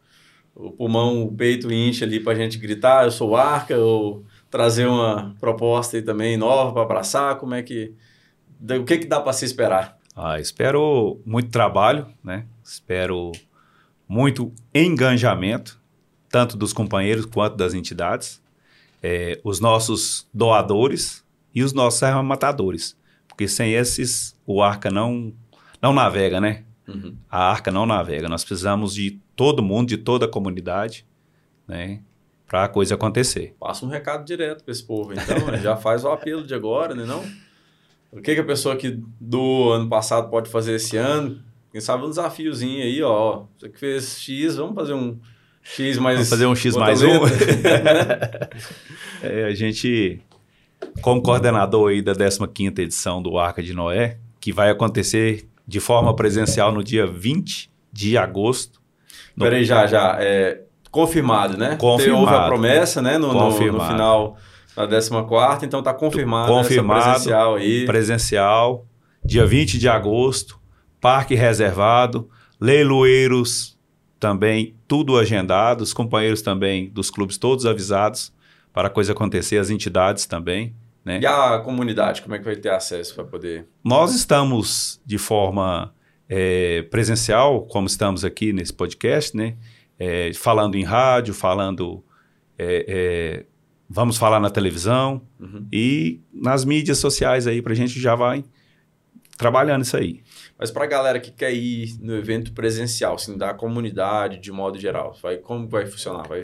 o pulmão, o peito incha ali para a gente gritar, eu sou Arca, ou trazer uma proposta aí também nova para abraçar, como é que... O que, que dá para se esperar? Ah, espero muito trabalho, né? Espero muito engajamento, tanto dos companheiros quanto das entidades, eh, os nossos doadores e os nossos arrematadores, porque sem esses o Arca não não navega, né? Uhum. A Arca não navega. Nós precisamos de todo mundo, de toda a comunidade, né? Para a coisa acontecer. Passa um recado direto para esse povo, então, né? já faz o apelo de agora, né não? O que, que a pessoa que do ano passado pode fazer esse ano? Quem sabe um desafiozinho aí, ó. Você que fez X, vamos fazer um X mais... Vamos fazer um X mais um. É, a gente, como coordenador aí da 15ª edição do Arca de Noé, que vai acontecer de forma presencial no dia 20 de agosto. No- Peraí, já, já. É, confirmado, né? Confirmado. Houve a promessa, né? No, no- no final da 14 então tá confirmado, Confirmado. essa presencial aí. presencial, dia 20 de agosto, parque reservado, leiloeiros também, tudo agendado, os companheiros também dos clubes todos avisados para a coisa acontecer, as entidades também, né? E a comunidade, como é que vai ter acesso para poder... Nós estamos de forma é, presencial, como estamos aqui nesse podcast, né? É, falando em rádio, falando. é, é, vamos falar na televisão Uhum. e nas mídias sociais aí, para a gente já vai trabalhando isso aí. Mas para a galera que quer ir no evento presencial, assim, da comunidade de modo geral, vai, como vai funcionar? Vai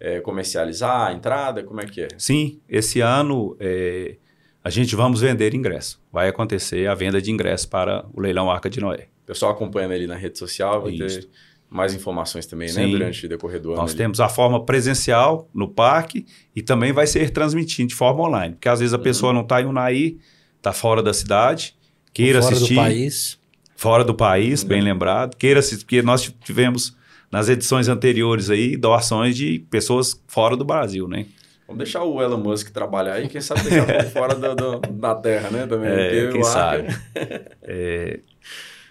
é, comercializar a entrada? Como é que é? Sim, esse ano é, a gente vamos vender ingresso. Vai acontecer a venda de ingresso para o leilão Arca de Noé. O pessoal acompanhando ali na rede social, vai ter Isso. Mais informações também, né? Sim. Durante o decorrer do ano. Nós ali. temos a forma presencial no parque e também vai ser transmitido de forma online. Porque às vezes a pessoa não está em Unai, está fora da cidade, queira Fora assistir. do país. Fora do país, Uhum. bem lembrado. Queira assistir, porque nós tivemos nas edições anteriores aí doações de pessoas fora do Brasil, né? Vamos deixar o Elon Musk trabalhar aí, quem sabe deixar fora do, do, da Terra, né? Também. É, quem sabe. É,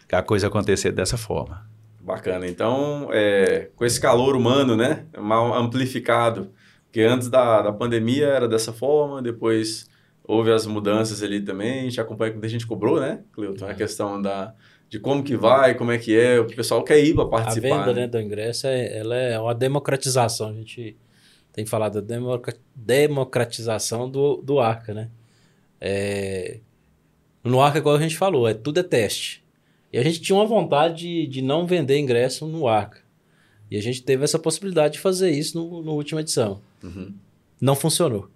que a coisa acontecer dessa forma. Bacana. Então, é, com esse calor humano, né? Mal amplificado. Porque antes da, da pandemia era dessa forma, depois houve as mudanças ali também. A gente acompanha que a gente cobrou, né, Cleuton? A questão da, de como que vai, como é que é. O pessoal quer ir para A participar. venda né? né, do ingresso é, ela é uma democratização. A gente tem falado da democra- democratização do, do Arca, né? É, no Arca, igual a gente falou, é tudo é teste. E a gente tinha uma vontade de, de não vender ingresso no Arca. E a gente teve essa possibilidade de fazer isso no, no última edição. Uhum. Não funcionou.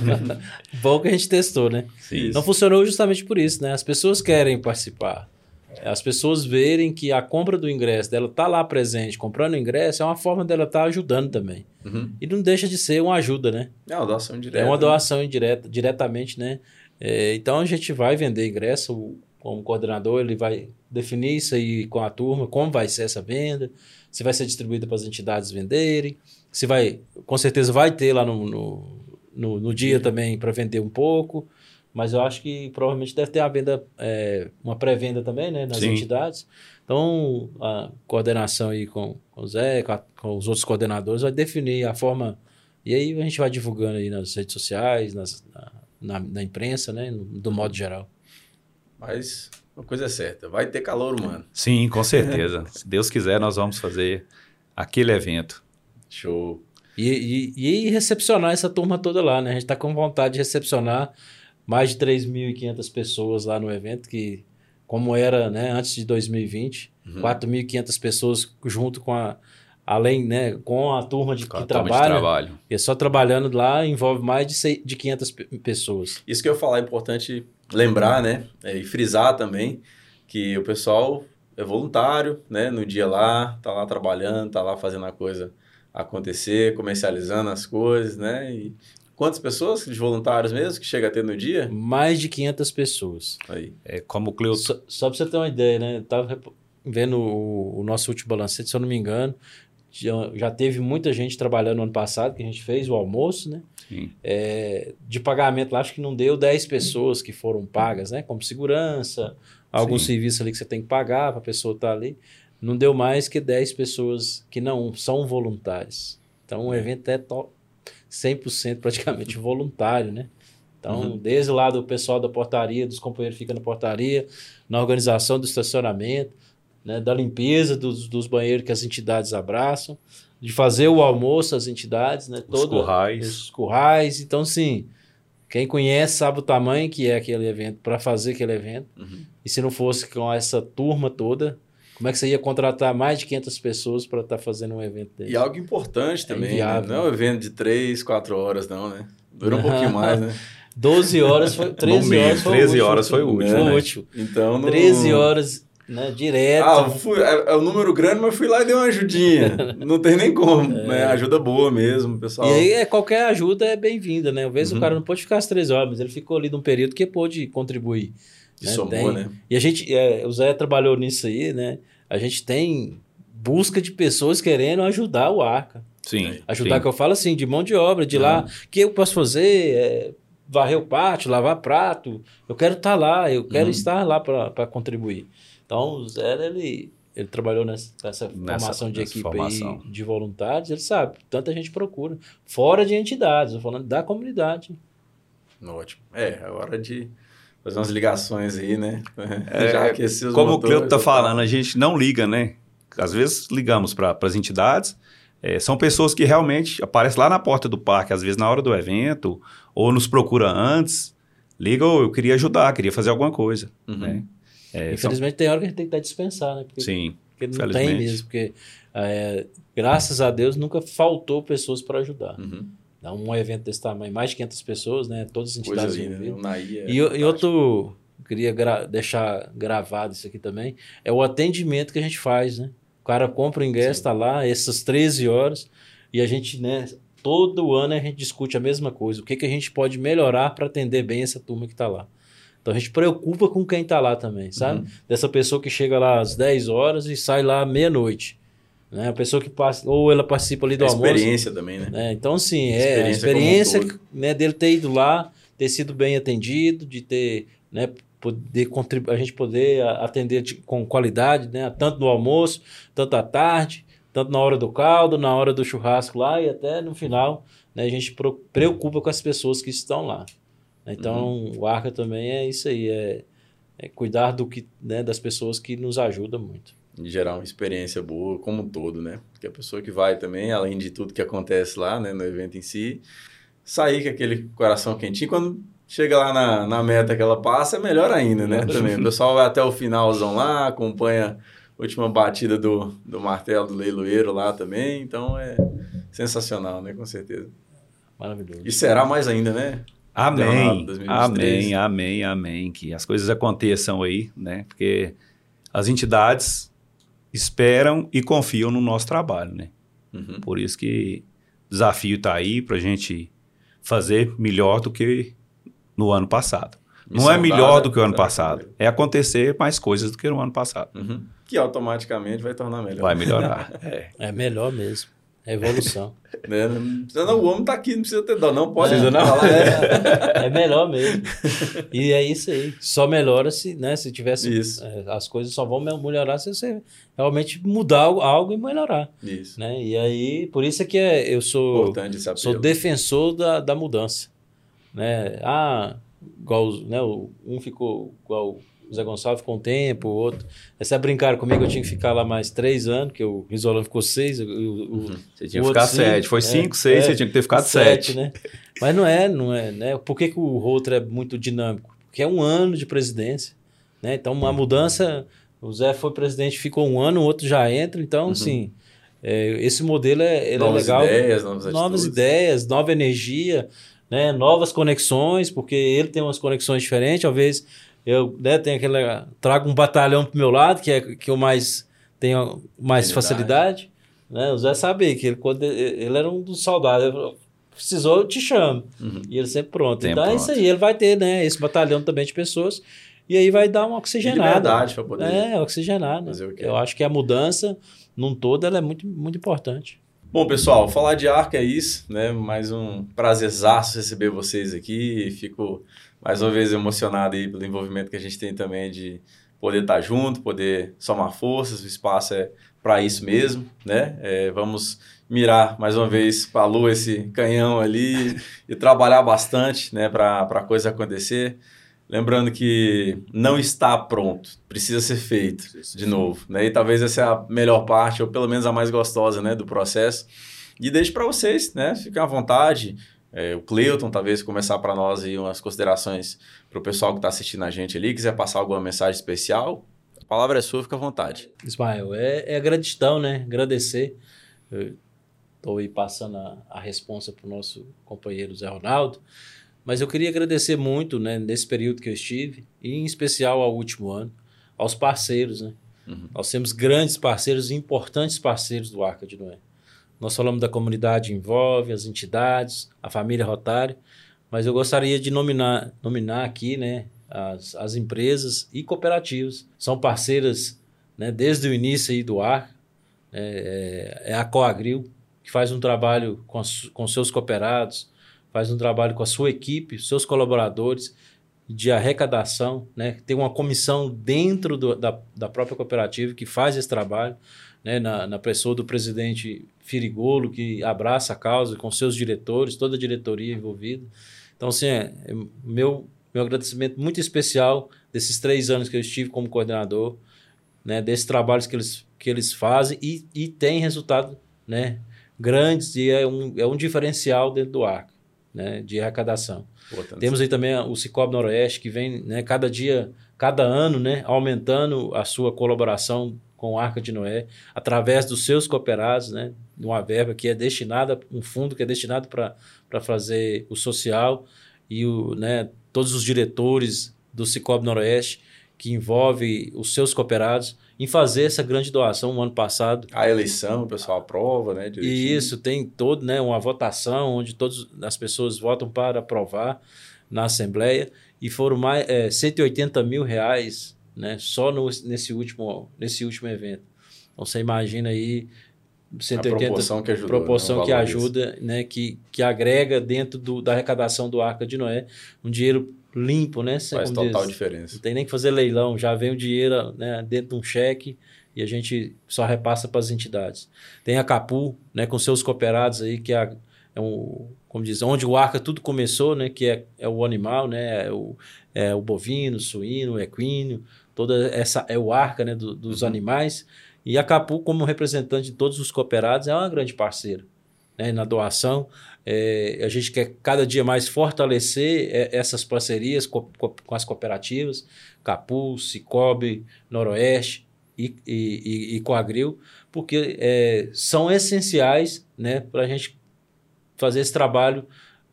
Bom que a gente testou, né? Sim. Não funcionou justamente por isso, né? As pessoas querem participar. As pessoas verem que a compra do ingresso dela tá lá presente, comprando ingresso, é uma forma dela estar ajudando também. Uhum. E não deixa de ser uma ajuda, né? É uma doação direta. É uma né? doação indireta, diretamente, né? É, então a gente vai vender ingresso, como coordenador, ele vai definir isso aí com a turma, como vai ser essa venda, se vai ser distribuída para as entidades venderem, se vai, com certeza vai ter lá no, no, no, no dia também para vender um pouco, mas eu acho que provavelmente deve ter a venda, é, uma pré-venda também, né, nas Sim. entidades. Então, a coordenação aí com, com o Zé, com, a- com os outros coordenadores, vai definir a forma. E aí a gente vai divulgando aí nas redes sociais, nas, na, na, na imprensa, né? do modo geral. Mas uma coisa é certa, vai ter calor humano. Sim, com certeza. Se Deus quiser, nós vamos fazer aquele evento. Show. E, e, e recepcionar essa turma toda lá, né? A gente está com vontade de recepcionar mais de 3.500 pessoas lá no evento, que como era né, antes de 2020, Uhum. 4.500 pessoas junto com a. Além, né, com a turma de, Com a que turma de trabalha, trabalho. e só trabalhando lá envolve mais de, de 500 pe- pessoas. Isso que eu ia falar é importante lembrar, né? é, e frisar também que o pessoal é voluntário, né? No dia lá, tá lá trabalhando, tá lá fazendo a coisa acontecer, comercializando as coisas, né? E quantas pessoas de voluntários mesmo que chega a ter no dia? Mais de 500 pessoas. Aí. É como o Cleuto. Só, só para você ter uma ideia, né? Eu tava vendo o, o nosso último balancete, se eu não me engano, já, já teve muita gente trabalhando no ano passado, que a gente fez o almoço, né? É, de pagamento lá, acho que não deu 10 pessoas que foram pagas, né? Como segurança, algum Sim. serviço ali que você tem que pagar para a pessoa estar ali. Não deu mais que 10 pessoas que não são voluntários. Então o evento é to- 100% praticamente voluntário, né? Então, Uhum. desde lá do pessoal da portaria, dos companheiros que ficam na portaria, na organização do estacionamento, né, da limpeza dos, dos banheiros que as entidades abraçam, de fazer o almoço às entidades, né? Os currais. Os currais. Então, sim, quem conhece sabe o tamanho que é aquele evento para fazer aquele evento. Uhum. E se não fosse com essa turma toda, como é que você ia contratar mais de 500 pessoas para estar fazendo um evento desse? E algo importante também, né? inviável. não é um evento de 3, 4 horas, não, né? Dura um pouquinho mais, né? 12 horas foi. 13 mínimo, horas foi 13 o último. horas foi o último, Foi o né? último. Então, não... 13 horas, né? Direto. Ah, fui, é, é um número grande, mas fui lá e dei uma ajudinha. Não tem nem como, né? Ajuda boa mesmo, pessoal. É. E aí, é, qualquer ajuda é bem-vinda, né? Às vezes Uhum. o cara não pode ficar as três horas, mas ele ficou ali num período que pôde contribuir. Que né? somou, Tem- né? E a gente, é, o Zé trabalhou nisso aí, né? A gente tem busca de pessoas querendo ajudar o Arca. Sim. Ajudar, sim. que eu falo assim, de mão de obra, de lá. O que eu posso fazer? É, varrer o pátio, lavar prato. Eu quero estar lá, eu quero Uhum. estar lá para contribuir. Então, o Zé, ele, ele trabalhou nessa, nessa Nessa- formação de nessa equipe formação. aí, de voluntários, ele sabe, tanta gente procura. Fora de entidades, eu falando da comunidade. Ótimo. É, é hora de fazer umas ligações aí, né? É, Já aquecer os Como o Cleuto está tá? falando, a gente não liga, né? Às vezes ligamos para as entidades. é, são pessoas que realmente aparecem lá na porta do parque, às vezes na hora do evento, ou nos procura antes. Liga, ou eu queria ajudar, queria fazer alguma coisa. Uhum. Né? É, são- Infelizmente, tem hora que a gente tem que dar dispensar, né? Porque, sim, porque não tem mesmo, porque é, graças a Deus nunca faltou pessoas para ajudar. Uhum. Dá um evento desse tamanho, mais de 500 pessoas, né? Todas as entidades né? envolvidas. Naí é E, e outro, eu queria gra- deixar gravado isso aqui também, é o atendimento que a gente faz, né? O cara compra o ingresso, Sim. tá lá, essas 13 horas, e a gente, né, todo ano a gente discute a mesma coisa, o que, que a gente pode melhorar para atender bem essa turma que tá lá. Então a gente preocupa com quem tá lá também, sabe? Uhum. Dessa pessoa que chega lá às 10 horas e sai lá à meia-noite. Né? A pessoa que passa, ou ela participa ali do A almoço. experiência também, né? né? Então, sim, é a Experiência um né, dele ter ido lá, ter sido bem atendido, de ter, né, poder contribuir, a gente poder atender de- com qualidade, né, tanto no almoço, tanto à tarde, tanto na hora do caldo, na hora do churrasco lá e até no final, né, a gente preocupa com as pessoas que estão lá. Então, o Arca também é isso aí, é, é cuidar do que, né, das pessoas que nos ajudam muito. de gerar uma experiência boa como um todo, né? Porque a pessoa que vai também, além de tudo que acontece lá, né, no evento em si, sair com aquele coração quentinho, quando chega lá na, na meta que ela passa, é melhor ainda, né? Também. O pessoal vai até o finalzão lá, acompanha a última batida do, do martelo do leiloeiro lá também, então é sensacional, né? Com certeza. Maravilhoso. E será mais ainda, né? Amém, Jornada 2023. amém, amém, amém. Que as coisas aconteçam aí, né? Porque as entidades esperam e confiam no nosso trabalho, né? Uhum. Por isso que o desafio está aí para a gente fazer melhor do que no ano passado. Não é melhor do que o ano passado. É acontecer mais coisas do que no ano passado. Uhum. Que automaticamente vai tornar melhor. Vai melhorar. é. É melhor mesmo. É evolução. Né? Não, não, o homem tá aqui, não precisa ter dó, não pode Precisa não. né? É melhor mesmo. E é isso aí. Só melhora se, né, se tivesse. Isso. é, as coisas só vão me- melhorar se você realmente mudar algo- e melhorar. Isso. Né? E aí, por isso é que é- eu sou, sou defensor da, da mudança. Né? Ah, igual, né, um ficou igual o Zé Gonçalves ficou um tempo, o outro. Essa brincaram comigo, eu tinha que ficar lá mais três anos, porque o Risolano ficou seis, o, o- Uhum. Você tinha que outro ficar sim, sete. Foi é, cinco, seis, é. você tinha que ter ficado sete. né? Mas não é, não é, né? Por que, que o Router é muito dinâmico? Porque é um ano de presidência, né? Então, uma mudança, o Zé foi presidente, ficou um ano, o outro já entra, então, assim, é, esse modelo é, é novas legal. ideias, novas novas ideias, nova energia, né? Novas conexões, porque ele tem umas conexões diferentes, talvez eu né, tenho aquela, trago um batalhão pro meu lado, que é que eu mais tenho mais Facilidade. facilidade, né? O Zé sabia que ele, quando ele, ele era um dos soldados, falou, precisou, eu te chamo. Uhum. E ele sempre pronto. Sempre então é pronto. isso aí, ele vai ter, né, esse batalhão também de pessoas e aí vai dar uma oxigenada. liberdade para poder. É, oxigenada. fazer o que Eu é. acho que a mudança, num todo, ela é muito, muito importante. Bom, pessoal, falar de arca é isso, né? Mais um prazerzaço receber vocês aqui. Fico mais uma vez emocionado aí pelo envolvimento que a gente tem também de poder estar junto, poder somar forças. O espaço é para isso mesmo, né? É, vamos mirar mais uma vez para a lua esse canhão ali e trabalhar bastante, né? Para a coisa acontecer. Lembrando que não está pronto, precisa ser feito de novo, né? E talvez essa é a melhor parte, ou pelo menos a mais gostosa, né, do processo. E deixo para vocês, né? Fiquem à vontade. É, o Cleuton, talvez, começar para nós aí umas considerações para o pessoal que está assistindo a gente ali. Quiser passar alguma mensagem especial, a palavra é sua, fica à vontade. Ismael, é, é gratidão, né? Agradecer. Estou aí passando a, a responsa para o nosso companheiro Zé Ronaldo. Mas eu queria agradecer muito, né, nesse período que eu estive, e em especial ao último ano, aos parceiros, né? Uhum. Nós temos grandes parceiros e importantes parceiros do Arca de Noé. Nós falamos da comunidade envolve, as entidades, a família Rotário, mas eu gostaria de nominar, nominar aqui, né, as, as empresas e cooperativas. São parceiras, né, desde o início aí do Arca. É, é a Coagril, que faz um trabalho com, com seus cooperados, faz um trabalho com a sua equipe, seus colaboradores de arrecadação, né? Tem uma comissão dentro do, da, da própria cooperativa que faz esse trabalho, né? Na, na pessoa do presidente Firigolo, que abraça a causa com seus diretores, toda a diretoria envolvida. Então, assim, é, é meu, meu agradecimento muito especial desses três anos que eu estive como coordenador, né? Desses trabalhos que eles, que eles fazem e, e tem resultado, né? Grandes e é um, é um diferencial dentro do arco, né? De arrecadação. Temos aí também o Cicobi Noroeste, que vem né, cada dia, cada ano, né, aumentando a sua colaboração com o Arca de Noé, através dos seus cooperados, né, uma verba que é destinada, um fundo que é destinado para fazer o social, e o, né, todos os diretores do Cicobi Noroeste, que envolve os seus cooperados, em fazer essa grande doação no ano passado. A eleição, o pessoal aprova, né? direitinho. E isso tem todo, né, uma votação onde todas as pessoas votam para aprovar na Assembleia e foram mais é, 180 mil reais, né, só no, nesse último nesse último evento. Então você imagina aí 180 a proporção que ajuda, proporção né? que ajuda, né, que, que agrega dentro do, da arrecadação do Arca de Noé um dinheiro limpo, né? Faz total diz, diferença. Não tem nem que fazer leilão, já vem o dinheiro né, dentro de um cheque e a gente só repassa para as entidades. Tem a Capu, né, com seus cooperados aí, que é, é um, como diz, onde o Arca tudo começou, né, que é, é o animal, né, é o, é o bovino, suíno, equino, toda essa é o Arca, né, do, dos uhum. animais. E a Capu, como representante de todos os cooperados, é uma grande parceira né, na doação. É, a gente quer cada dia mais fortalecer é, essas parcerias com, com, as cooperativas, Capu, Cicobi, Noroeste e, e, e, e Coagril, porque é, são essenciais né, para a gente fazer esse trabalho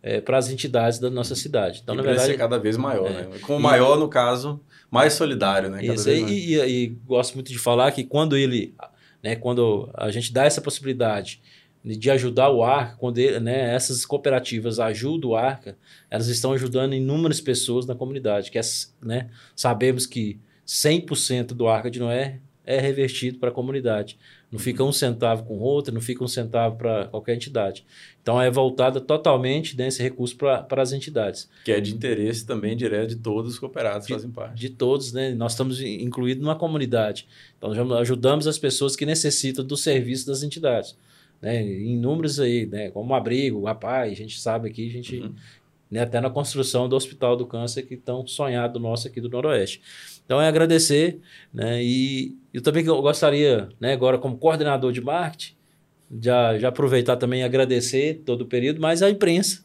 é, para as entidades da nossa cidade. Então, e na verdade, ser cada vez maior, é, né? Com o maior, no caso, mais solidário, né? Isso, e, e, e, gosto muito de falar que quando ele, né, quando a gente dá essa possibilidade de ajudar o Arca, quando ele, né, essas cooperativas ajudam o Arca, elas estão ajudando inúmeras pessoas na comunidade, que é, né, sabemos que 100% do Arca de Noé é revertido para a comunidade. Não fica um centavo com outra, não fica um centavo para qualquer entidade. Então é voltada totalmente nesse né, recurso para as entidades. Que é de interesse também direto de todos os cooperados que fazem parte. De todos, né? Nós estamos incluídos numa comunidade. Então ajudamos as pessoas que necessitam do serviço das entidades. Né? Em números aí, né? como abrigo, a paz, a gente sabe aqui, a gente. Uhum. Né? Até na construção do Hospital do Câncer, que tão sonhado nosso aqui do Noroeste. Então é agradecer, né? E eu também gostaria, né, agora como coordenador de marketing, já, já aproveitar também e agradecer todo o período, mas a imprensa,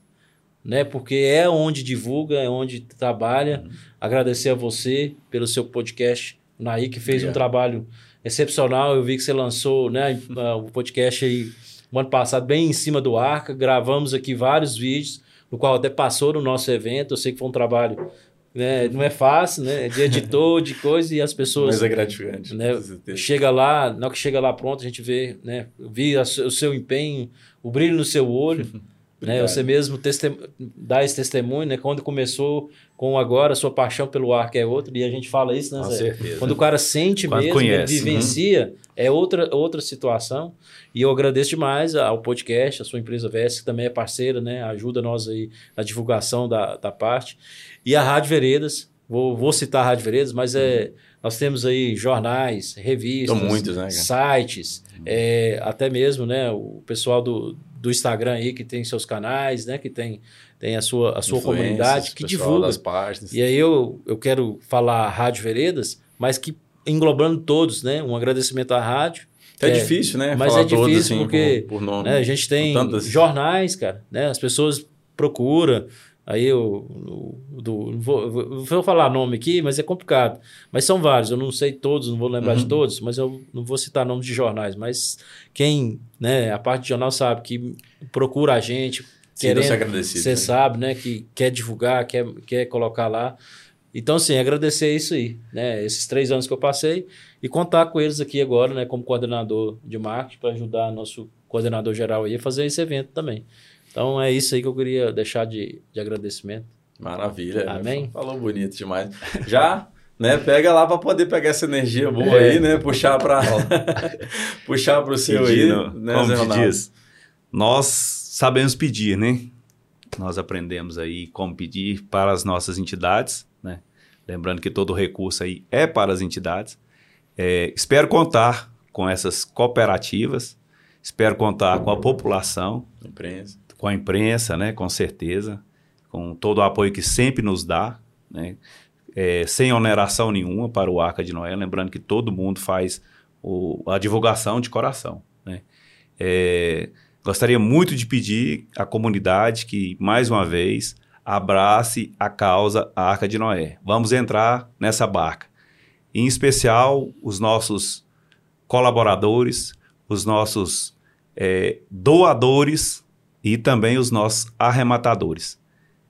né? Porque é onde divulga, é onde trabalha. Uhum. Agradecer a você pelo seu podcast, Naí, que fez Obrigado. um trabalho excepcional. Eu vi que você lançou né, o podcast aí no ano passado, bem em cima do arca. Gravamos aqui vários vídeos, no qual até passou no nosso evento. Eu sei que foi um trabalho né? Não é fácil, né? De editor, de coisa, e as pessoas. Mas é gratificante. Né? Chega lá, na hora que chega lá pronto, a gente vê, né? Vi o seu empenho, o brilho no seu olho. né? Você mesmo testem... dá esse testemunho, né? Quando começou com agora, sua paixão pelo ar que é outra, e a gente fala isso, né? Com certeza. Quando o cara sente Quando mesmo, conhece. vivencia, uhum. é outra, outra situação. E eu agradeço demais ao podcast, a sua empresa VS, que também é parceira, né? Ajuda nós aí na divulgação da, da parte. E a Rádio Veredas, vou, vou citar a Rádio Veredas, mas é, nós temos aí jornais, revistas, muitos, né, sites, é, até mesmo né, o pessoal do, do Instagram aí que tem seus canais, né, que tem, tem a sua, a sua comunidade, que divulga. Das páginas. E aí eu, eu quero falar Rádio Veredas, mas que englobando todos, né? Um agradecimento à rádio. É, é difícil, né? Mas é difícil assim, porque por, por nome, né, a gente tem tantas... jornais, cara, né? As pessoas procuram, Aí eu, do, vou, vou falar nome aqui, mas é complicado. Mas são vários, eu não sei todos, não vou lembrar uhum. de todos, mas eu não vou citar nomes de jornais. Mas quem, né, a parte de jornal sabe que procura a gente, querendo, você né? sabe, né, que quer divulgar, quer, quer colocar lá. Então, sim, agradecer isso aí, né, esses três anos que eu passei e contar com eles aqui agora, né, como coordenador de marketing para ajudar nosso coordenador geral aí a fazer esse evento também. Então é isso aí que eu queria deixar de, de agradecimento. Maravilha. Amém. Falou bonito demais. Já, né? Pega lá para poder pegar essa energia boa é. aí, né? Puxar para puxar para o seu aí, né, como se diz, nós sabemos pedir, né? Nós aprendemos aí como pedir para as nossas entidades, né? Lembrando que todo recurso aí é para as entidades. É, espero contar com essas cooperativas, espero contar com a população, imprensa, com a imprensa, né, com certeza, com todo o apoio que sempre nos dá, né, é, sem oneração nenhuma para o Arca de Noé, lembrando que todo mundo faz o, a divulgação de coração. Né. É, gostaria muito de pedir à comunidade que, mais uma vez, abrace a causa Arca de Noé. Vamos entrar nessa barca. Em especial, os nossos colaboradores, os nossos é, doadores e também os nossos arrematadores.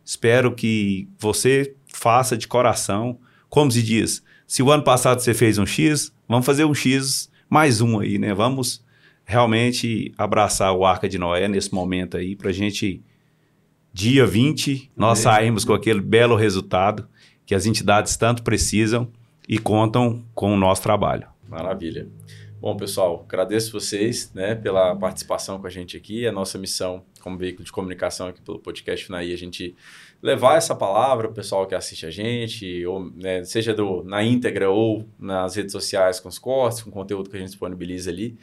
Espero que você faça de coração, como se diz, se o ano passado você fez um X, vamos fazer um X mais um aí, né? Vamos realmente abraçar o Arca de Noé nesse momento aí, para a gente, dia 20, nós é. sairmos com aquele belo resultado que as entidades tanto precisam e contam com o nosso trabalho. Maravilha. Bom, pessoal, agradeço vocês né, pela participação com a gente aqui. A nossa missão como veículo de comunicação aqui pelo podcast Finaí, a gente levar essa palavra para o pessoal que assiste a gente, ou, né, seja do, na íntegra ou nas redes sociais com os cortes, com o conteúdo que a gente disponibiliza ali.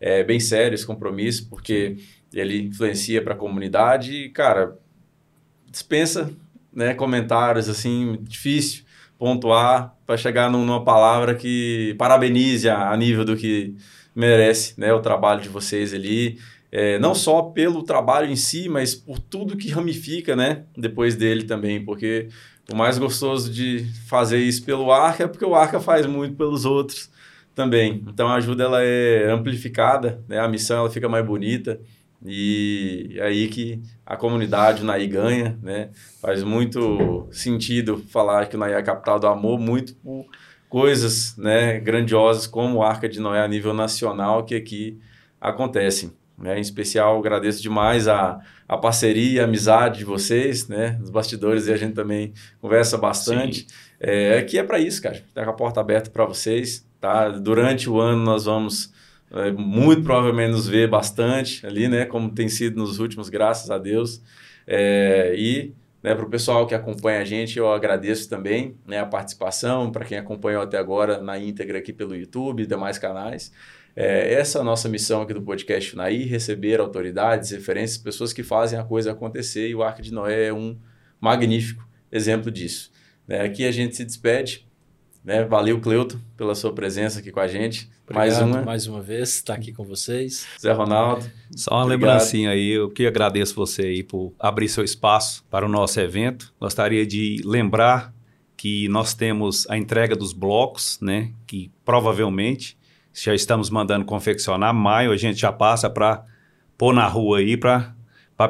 É bem sério esse compromisso, porque ele influencia para a comunidade e, cara, dispensa né, comentários, assim, difícil pontuar para chegar numa palavra que parabenize a, nível do que merece né, o trabalho de vocês ali. É, não só pelo trabalho em si, mas por tudo que ramifica né, depois dele também, porque o mais gostoso de fazer isso pelo Arca é porque o Arca faz muito pelos outros também. Então a ajuda ela é amplificada, né, a missão ela fica mais bonita. E é aí que a comunidade, o NAI ganha, né? Faz muito sentido falar que o NAI é a capital do amor, muito por coisas né, grandiosas como o Arca de Noé a nível nacional que aqui acontecem. Né? Em especial, agradeço demais a, a parceria a amizade de vocês, né? Nos bastidores e a gente também conversa bastante. É, aqui é para isso, cara. Tá com a porta aberta para vocês, tá? Durante o ano nós vamos é, muito provavelmente nos ver bastante ali, né? Como tem sido nos últimos, graças a Deus. É, e né, para o pessoal que acompanha a gente, eu agradeço também né, a participação, para quem acompanhou até agora na íntegra aqui pelo YouTube e demais canais. É, essa é a nossa missão aqui do podcast Naí, receber autoridades, referências, pessoas que fazem a coisa acontecer, e o Arca de Noé é um magnífico exemplo disso. Né, aqui a gente se despede, né? Valeu, Cleuto, pela sua presença aqui com a gente. Obrigado, mais uma. Mais uma vez, estar tá aqui com vocês. Zé Ronaldo. Só uma obrigado. lembrancinha aí, eu que agradeço você aí por abrir seu espaço para o nosso evento. Gostaria de lembrar que nós temos a entrega dos blocos, né? Que provavelmente já estamos mandando confeccionar. Maio a gente já passa para pôr na rua aí para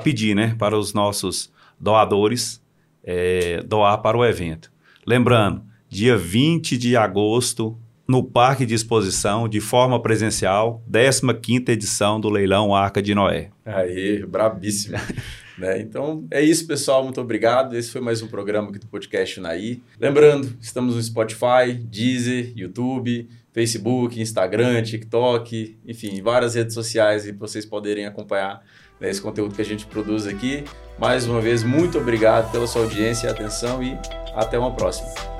pedir, né? Para os nossos doadores é, doar para o evento. Lembrando, dia 20 de agosto, no Parque de Exposição, de forma presencial, 15ª edição do Leilão Arca de Noé. Aí, brabíssimo. né? Então, é isso, pessoal. Muito obrigado. Esse foi mais um programa aqui do Podcast Naí. Lembrando, estamos no Spotify, Deezer, YouTube, Facebook, Instagram, TikTok, enfim, várias redes sociais e vocês poderem acompanhar né, esse conteúdo que a gente produz aqui. Mais uma vez, muito obrigado pela sua audiência e atenção e até uma próxima.